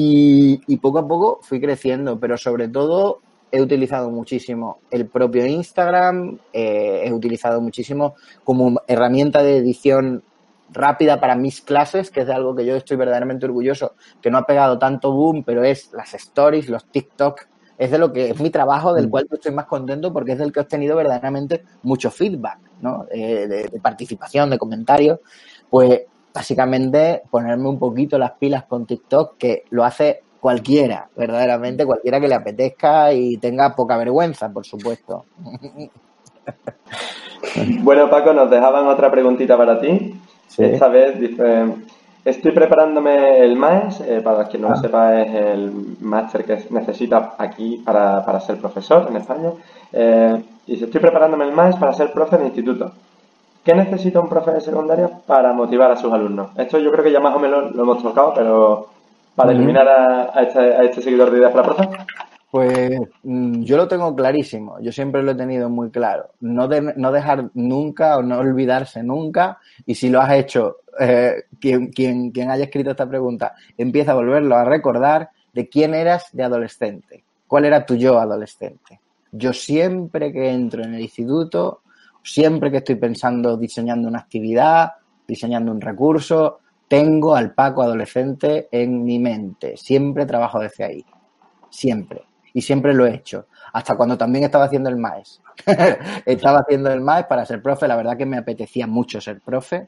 Y, poco a poco fui creciendo, pero sobre todo he utilizado muchísimo el propio Instagram, eh, he utilizado muchísimo como herramienta de edición rápida para mis clases, que es de algo que yo estoy verdaderamente orgulloso, que no ha pegado tanto boom, pero es las stories, los TikTok, es de lo que es mi trabajo, del mm. cual estoy más contento porque es del que he obtenido verdaderamente mucho feedback, ¿no? Eh, de, de, participación, de comentarios. Pues básicamente ponerme un poquito las pilas con TikTok, que lo hace cualquiera, verdaderamente, cualquiera que le apetezca y tenga poca vergüenza, por supuesto. Bueno, Paco, nos dejaban otra preguntita para ti. Esta vez dice, Estoy preparándome el MAES, eh, para quien no lo sepa es el máster que necesita aquí para, para ser profesor en España. Eh, y estoy preparándome el MAES para ser profe de instituto. ¿Qué necesita un profe de secundaria para motivar a sus alumnos? Esto yo creo que ya más o menos lo hemos tocado, pero para eliminar a, este, a este seguidor de ideas para profe. Pues mm, yo lo tengo clarísimo, yo siempre lo he tenido muy claro. No, no dejar nunca o no olvidarse nunca, y si lo has hecho, eh, quien, quien, quien haya escrito esta pregunta, empieza a volverlo a recordar de quién eras de adolescente, cuál era tu yo adolescente. Yo siempre que entro en el instituto, siempre que estoy pensando, diseñando una actividad, diseñando un recurso, tengo al Paco adolescente en mi mente. Siempre trabajo desde ahí. Siempre y siempre lo he hecho. Hasta cuando también estaba haciendo el MAES. estaba haciendo el MAES para ser profe. La verdad que me apetecía mucho ser profe.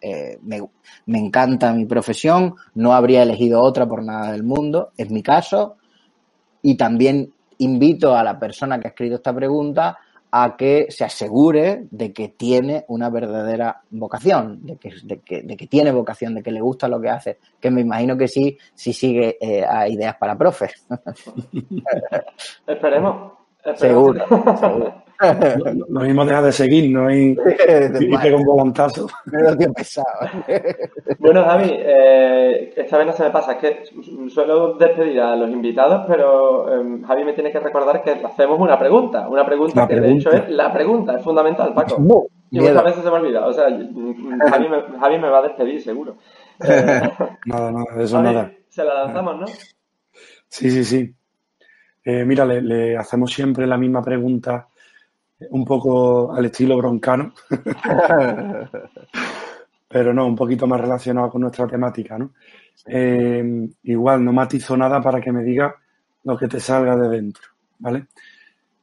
Eh, me, me, encanta mi profesión. No habría elegido otra por nada del mundo. Es mi caso. Y también invito a la persona que ha escrito esta pregunta a que se asegure de que tiene una verdadera vocación, de que, de que, de que tiene vocación, de que le gusta lo que hace, que me imagino que sí, si sigue eh, a ideas para profes. Esperemos. Seguro, seguro. Lo mismo deja de seguir, ¿no? Y, y con volantazo. pesado. bueno, Javi, eh, esta vez no se me pasa, es que suelo despedir a los invitados, pero eh, Javi me tiene que recordar que hacemos una pregunta. Una pregunta que de hecho es la pregunta, es fundamental, Paco. No, y muchas veces se me olvida. O sea, Javi me, Javi me va a despedir, seguro. Eh, nada, nada, eso Javi, nada. Se la lanzamos, ¿no? Sí, sí, sí. Eh, mira, le, le, hacemos siempre la misma pregunta, un poco al estilo broncano, pero no, un poquito más relacionado con nuestra temática, ¿no? Eh, igual, no matizo nada para que me diga lo que te salga de dentro, ¿vale?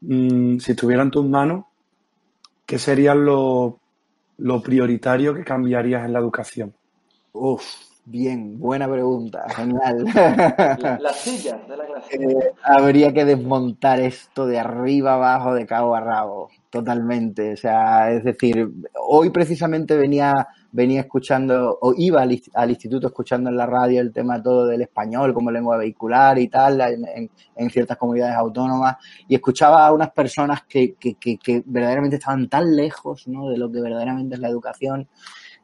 Mm, si estuviera en tus manos, ¿qué sería lo, lo prioritario que cambiarías en la educación? Uf, Bien, buena pregunta, genial. Las sillas de la clase. Eh, habría que desmontar esto de arriba abajo, de cabo a rabo, totalmente. O sea, es decir, hoy precisamente venía, venía escuchando, o iba al, al instituto escuchando en la radio el tema todo del español como lengua vehicular y tal, en, en, en ciertas comunidades autónomas, y escuchaba a unas personas que, que, que, que verdaderamente estaban tan lejos ¿no? de lo que verdaderamente es la educación.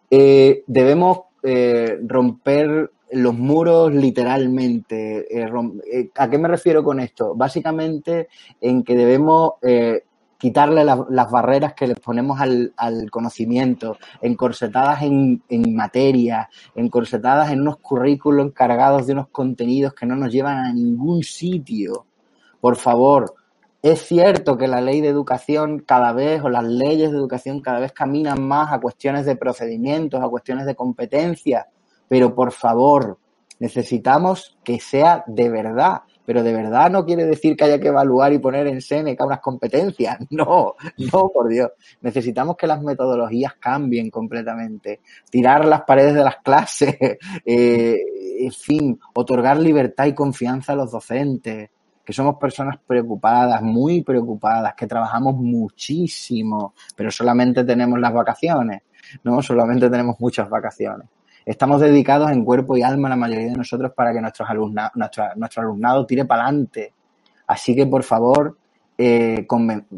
Eh, debemos eh, romper los muros literalmente. Eh, eh, ¿A qué me refiero con esto? Básicamente en que debemos quitarle la, las barreras que les ponemos al, al conocimiento, encorsetadas en, en, materia, encorsetadas en unos currículos cargados de unos contenidos que no nos llevan a ningún sitio. Por favor, es cierto que la ley de educación cada vez, o las leyes de educación cada vez caminan más a cuestiones de procedimientos, a cuestiones de competencia, pero por favor, necesitamos que sea de verdad. Pero de verdad no quiere decir que haya que evaluar y poner en Seneca unas competencias. No, no, por Dios. Necesitamos que las metodologías cambien completamente. Tirar las paredes de las clases, eh, en fin, otorgar libertad y confianza a los docentes, que somos personas preocupadas, muy preocupadas, que trabajamos muchísimo, pero solamente tenemos las vacaciones, ¿no? Solamente tenemos muchas vacaciones. Estamos dedicados en cuerpo y alma la mayoría de nosotros para que nuestros alumna, nuestro, alumnado tire para adelante. Así que, por favor, eh,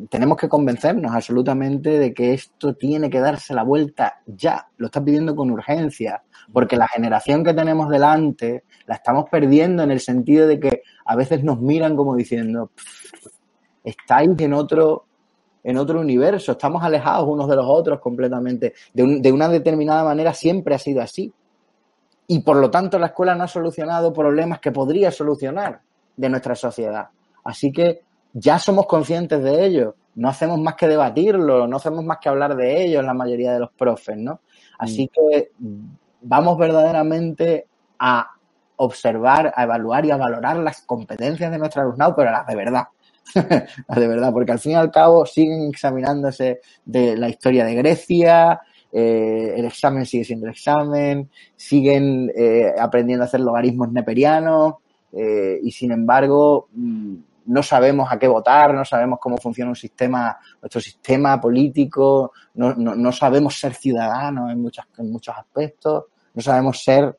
tenemos que convencernos absolutamente de que esto tiene que darse la vuelta ya. Lo está pidiendo con urgencia, porque la generación que tenemos delante la estamos perdiendo en el sentido de que a veces nos miran como diciendo, estáis en otro, en otro universo, estamos alejados unos de los otros completamente. De, un, de, una determinada manera siempre ha sido así. Y por lo tanto la escuela no ha solucionado problemas que podría solucionar de nuestra sociedad. Así que ya somos conscientes de ello. No hacemos más que debatirlo, no hacemos más que hablar de ello en la mayoría de los profes, ¿no? Así que vamos verdaderamente a observar, a evaluar y a valorar las competencias de nuestro alumnado, pero las de verdad. las de verdad, porque al fin y al cabo siguen examinándose de la historia de Grecia, eh, el examen sigue siendo el examen, siguen eh, aprendiendo a hacer logaritmos neperianos eh, y sin embargo mmm, no sabemos a qué votar, no sabemos cómo funciona un sistema, nuestro sistema político, no, no, no sabemos ser ciudadanos en, muchas, en muchos aspectos, no sabemos ser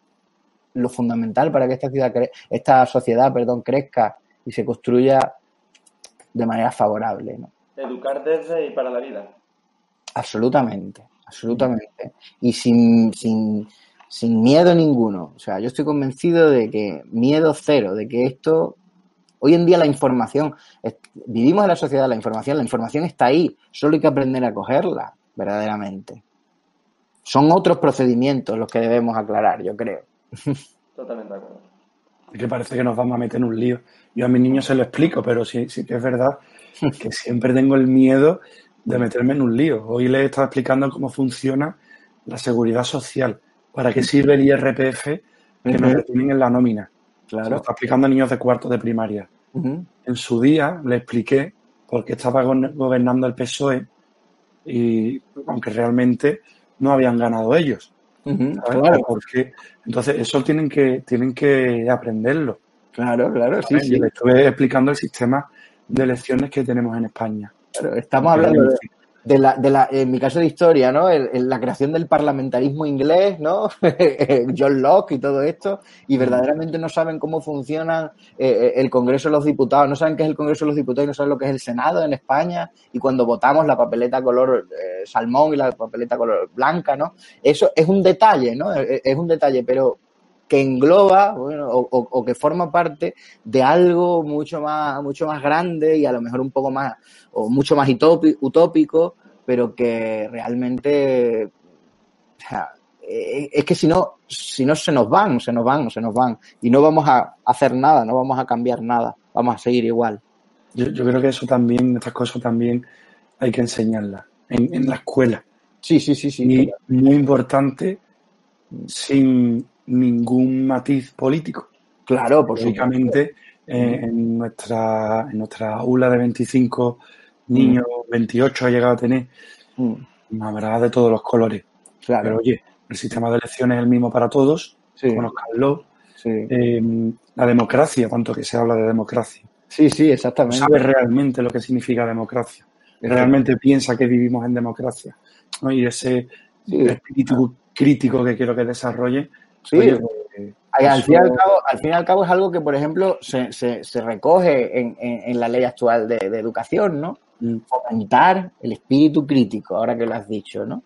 lo fundamental para que esta ciudad cre- esta sociedad perdón crezca y se construya de manera favorable ¿no? Educar desde y para la vida. absolutamente absolutamente y sin, sin sin miedo ninguno o sea yo estoy convencido de que miedo cero de que esto hoy en día la información es- vivimos en la sociedad de la información la información está ahí solo hay que aprender a cogerla verdaderamente son otros procedimientos los que debemos aclarar yo creo Totalmente de acuerdo. Es que parece que nos vamos a meter en un lío. Yo a mis niños se lo explico, pero sí, sí que es verdad que siempre tengo el miedo de meterme en un lío. Hoy les he estado explicando cómo funciona la seguridad social, para qué sirve el IRPF que nos Ujú. retienen en la nómina. Se lo claro está explicando a niños de cuarto de primaria. En su día le expliqué por qué estaba go- gobernando el PSOE y aunque realmente no habían ganado ellos. Claro Porque, entonces, eso tienen que, tienen que aprenderlo. claro claro sí sí le estuve explicando el sistema de elecciones que tenemos en España. Claro, estamos hablando de, de la, de la, en mi caso de historia, ¿no? El- el- la creación del parlamentarismo inglés, ¿no? John Locke y todo esto, y verdaderamente no saben cómo funciona eh, el Congreso de los Diputados, no saben qué es el Congreso de los Diputados y no saben lo que es el Senado en España, y cuando votamos la papeleta color eh, salmón y la papeleta color blanca, ¿no? Eso es un detalle, ¿no? Es, es un detalle, pero que engloba bueno, o, o- o que forma parte de algo mucho más, mucho más grande y a lo mejor un poco más o mucho más utópi- utópico, pero que realmente o sea, eh, es que si no, si no se nos van, se nos van, se nos van y no vamos a hacer nada, no vamos a cambiar nada, vamos a seguir igual. Yo, yo creo que eso también, estas cosas también hay que enseñarlas en, en la escuela. Sí, sí, sí, sí. Y muy importante, sin ningún matiz político. Claro, por supuesto. Eh, en, nuestra, en nuestra aula de 25 niños, 28 ha llegado a tener, Mm, habrá de todos los colores. Pero Claro, oye, el sistema de elecciones es el mismo para todos, sí, conozcanlo. sí. Eh, la democracia, cuanto que se habla de democracia. sí, sí, exactamente. ¿Sabe realmente lo que significa democracia? ¿Realmente piensa que vivimos en democracia? ¿No? Y ese Sí. espíritu crítico que quiero que desarrolle. Sí. oye, Al, fin y al, cabo, al fin y al cabo es algo que, por ejemplo, se, se, se recoge en, en, en la ley actual de, de educación, ¿no? mm, Fomentar el espíritu crítico, ahora que lo has dicho, ¿no?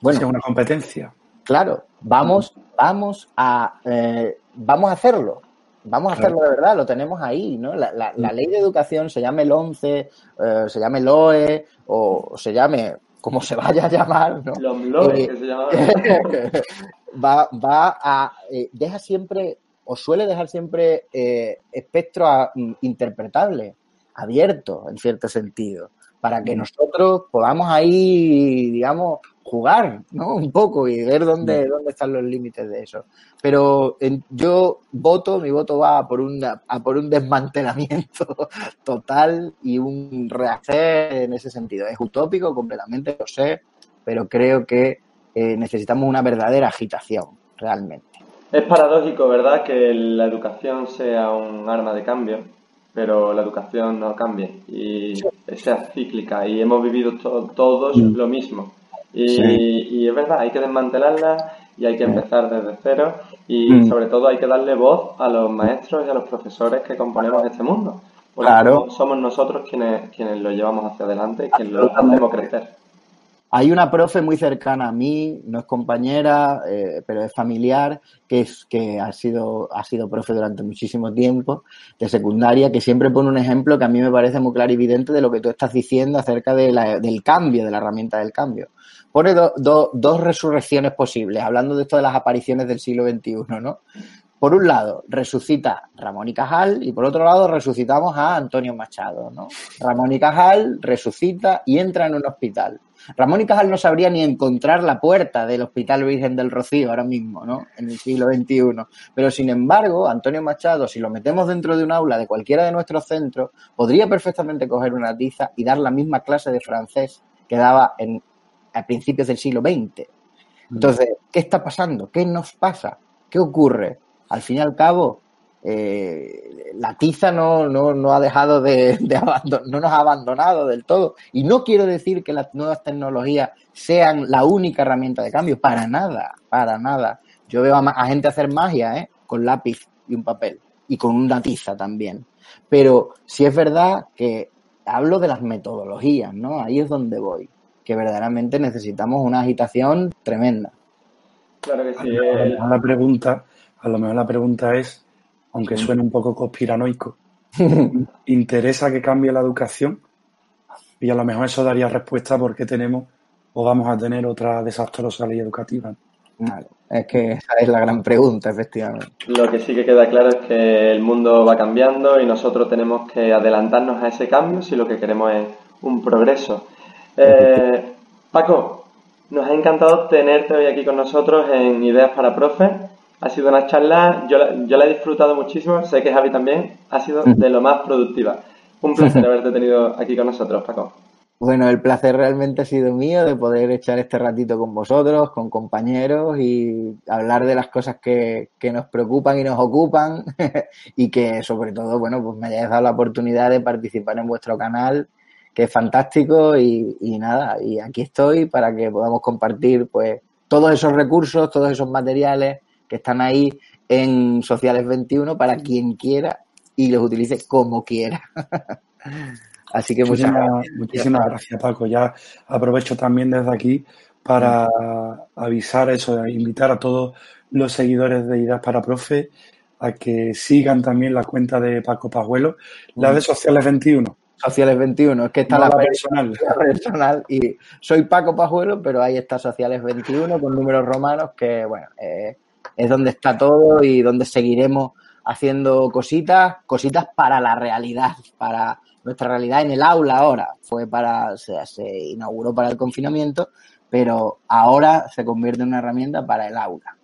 Bueno, sea una competencia. claro, vamos, vamos a, eh, vamos a hacerlo. Vamos a Claro. hacerlo de verdad, lo tenemos ahí, ¿no? La, la- la ley de educación se llame el 11, eh, se llame el OE o se llame como se vaya a llamar, ¿no? Los MLOE, Eh, que se llamaban. va, va a eh, deja siempre o suele dejar siempre eh, espectro a- mm, interpretable, abierto en cierto sentido, para que Mm. nosotros podamos ahí, digamos, jugar, ¿no? Un poco y ver dónde, dónde están los límites de eso. Pero en- yo voto, mi voto va a por, una, a por un desmantelamiento total y un rehacer en ese sentido. Es utópico completamente, lo sé, pero creo que eh, necesitamos una verdadera agitación, realmente. Es paradójico, ¿verdad?, que la educación sea un arma de cambio, pero la educación no cambia y sea cíclica y hemos vivido to- todos Mm. lo mismo. Y, Sí. y es verdad, hay que desmantelarla y hay que empezar desde cero y Mm. sobre todo hay que darle voz a los maestros y a los profesores que componemos este mundo. Porque Claro. somos, somos nosotros quienes, quienes lo llevamos hacia adelante y quienes lo hacemos crecer. Hay una profe muy cercana a mí, no es compañera, eh, pero es familiar, que es que ha sido ha sido profe durante muchísimo tiempo de secundaria, que siempre pone un ejemplo que a mí me parece muy claro y evidente de lo que tú estás diciendo acerca de del cambio, de la herramienta del cambio. Pone do- do- dos resurrecciones posibles, hablando de esto de las apariciones del siglo XXI, ¿no? Por un lado, resucita Ramón y Cajal y por otro lado resucitamos a Antonio Machado, ¿no? Ramón y Cajal resucita y entra en un hospital. Ramón y Cajal no sabría ni encontrar la puerta del Hospital Virgen del Rocío ahora mismo, ¿no? En el siglo XXI. Pero sin embargo, Antonio Machado, si lo metemos dentro de un aula de cualquiera de nuestros centros, podría perfectamente coger una tiza y dar la misma clase de francés que daba en, a principios del siglo XX. Entonces, ¿qué está pasando? ¿Qué nos pasa? ¿Qué ocurre? Al fin y al cabo, eh, la tiza no, no, no ha dejado de, de no nos ha abandonado del todo. Y no quiero decir que las nuevas tecnologías sean la única herramienta de cambio, para nada, para nada. Yo veo a, gente hacer magia, ¿eh? con lápiz y un papel y con una tiza también. Pero sí es verdad que hablo de las metodologías, ¿no? Ahí es donde voy, que verdaderamente necesitamos una agitación tremenda. Claro que sí. Eh, la pregunta, a lo mejor la pregunta es, aunque suene un poco conspiranoico, ¿interesa que cambie la educación? Y a lo mejor eso daría respuesta a por qué tenemos o vamos a tener otra desastrosa ley educativa. Claro, es que esa es la gran pregunta, efectivamente. Lo que sí que queda claro es que el mundo va cambiando y nosotros tenemos que adelantarnos a ese cambio si lo que queremos es un progreso. Eh, Paco, nos ha encantado tenerte hoy aquí con nosotros en Ideas para Profes. Ha sido una charla, yo la, yo la he disfrutado muchísimo, sé que Javi también, ha sido de lo más productiva. Un placer haberte tenido aquí con nosotros, Paco. Bueno, el placer realmente ha sido mío de poder echar este ratito con vosotros, con compañeros y hablar de las cosas que, que nos preocupan y nos ocupan y que sobre todo, bueno, pues me hayáis dado la oportunidad de participar en vuestro canal, que es fantástico y, y nada, y aquí estoy para que podamos compartir pues todos esos recursos, todos esos materiales que están ahí en Sociales 21 para quien quiera y los utilice como quiera. Así que muchas Muchísimas, gracias. muchísimas gracias, Paco. Ya aprovecho también desde aquí para avisar eso, invitar a todos los seguidores de Ideas para Profe a que sigan también la cuenta de Paco Pajuelo, la de Sociales 21, Sociales 21, es que está no la, la personal. personal. personal y soy Paco Pajuelo, pero ahí está Sociales 21 con números romanos que, bueno, eh, es donde está todo y donde seguiremos haciendo cositas, cositas para la realidad, para nuestra realidad en el aula ahora. Fue para, o sea, se inauguró para el confinamiento, pero ahora se convierte en una herramienta para el aula.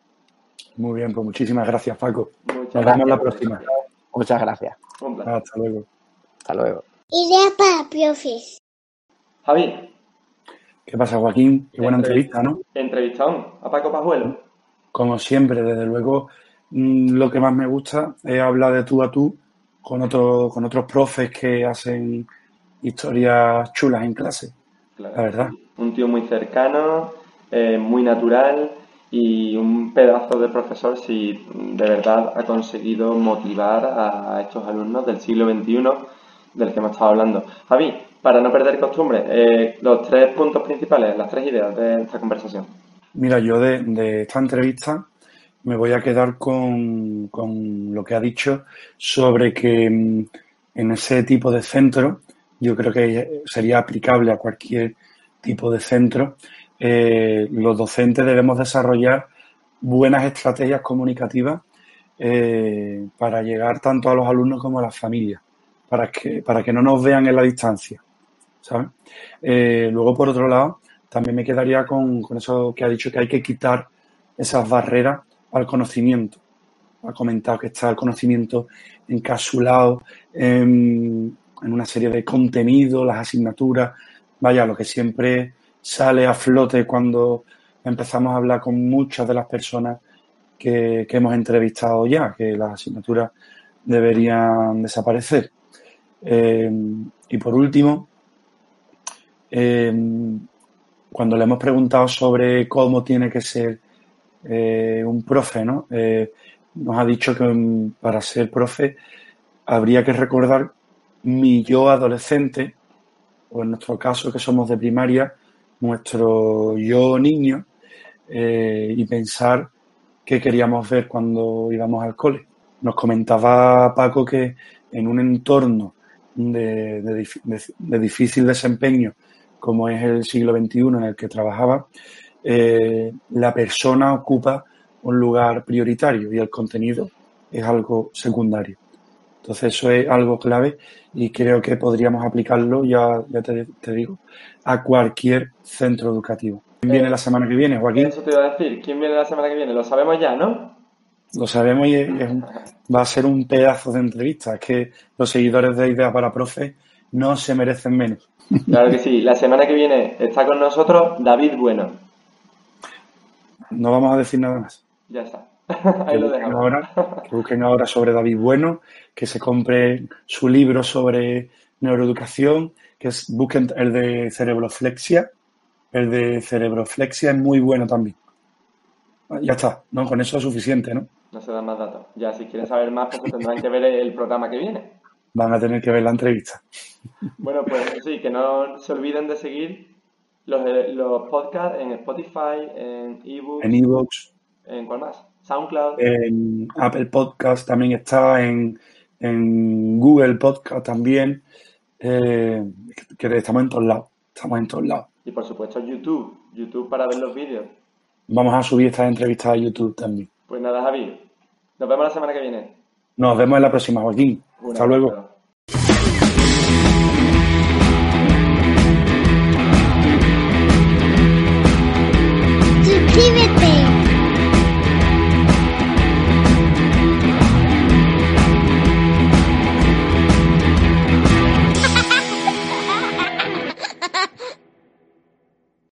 Muy bien, pues muchísimas gracias, Paco. Muchas Nos vemos la gracias. próxima. Muchas gracias. Hasta luego. Hasta luego. Ideas para profes. Javi, ¿Qué pasa, Joaquín? Qué buena entrevista, ¿no? entrevistón a Paco Pajuelo. Como siempre, desde luego, mm, lo que más me gusta es hablar de tú a tú con, otro, con otros profes que hacen historias chulas en clase. Claro. La verdad. Un tío muy cercano, eh, muy natural y un pedazo de profesor si de verdad ha conseguido motivar a estos alumnos del siglo XXI del que hemos estado hablando. Javi, para no perder costumbre, eh, los tres puntos principales, las tres ideas de esta conversación. Mira, yo de, esta entrevista me voy a quedar con, con lo que ha dicho sobre que mm, en ese tipo de centro, yo creo que sería aplicable a cualquier tipo de centro, eh, los docentes debemos desarrollar buenas estrategias comunicativas eh, para llegar tanto a los alumnos como a las familias, para que, para que no nos vean en la distancia. ¿sabes? Eh, luego, por otro lado, también me quedaría con, con eso que ha dicho que hay que quitar esas barreras al conocimiento. Ha comentado que está el conocimiento encapsulado en, una serie de contenidos, las asignaturas, vaya, lo que siempre sale a flote cuando empezamos a hablar con muchas de las personas que, que hemos entrevistado ya, que las asignaturas deberían desaparecer. Eh, y por último, eh, cuando le hemos preguntado sobre cómo tiene que ser eh, un profe, ¿no? Eh, nos ha dicho que mm, para ser profe habría que recordar mi yo adolescente, o en nuestro caso que somos de primaria, nuestro yo niño, eh, y pensar qué queríamos ver cuando íbamos al cole. Nos comentaba Paco que en un entorno de, de dif- de- de difícil desempeño, como es el siglo XXI en el que trabajaba, eh, la persona ocupa un lugar prioritario y el contenido es algo secundario. Entonces eso es algo clave y creo que podríamos aplicarlo, ya, ya te, te digo, a cualquier centro educativo. ¿Quién viene la semana que viene, Joaquín? Eso te iba a decir. ¿Quién viene la semana que viene? Lo sabemos ya, ¿no? Lo sabemos y es- es un- va a ser un pedazo de entrevista. Es que los seguidores de Ideas para Profe no se merecen menos. Claro que sí. La semana que viene está con nosotros David Bueno. No vamos a decir nada más. Ya está. Que Ahí lo busquen, dejamos. ahora, que busquen ahora sobre David Bueno, que se compre su libro sobre neuroeducación, que es, busquen el de cerebroflexia. El de cerebroflexia es muy bueno también. Ya está, ¿no? Con eso es suficiente, ¿no? No se dan más datos. Ya si quieren saber más, pues tendrán que ver el programa que viene. Van a tener que ver la entrevista. Bueno, pues sí, que no se olviden de seguir los, los podcasts en Spotify, en ebooks, En Evox, en cuál más, SoundCloud. en Apple Podcast también está, en, en Google Podcast también. Eh, que estamos en todos lados. Estamos en todos lados. Y por supuesto YouTube, YouTube para ver los vídeos. Vamos a subir estas entrevistas a YouTube también. Pues nada, Javi. Nos vemos la semana que viene. Nos vemos en la próxima, Joaquín. Hasta luego.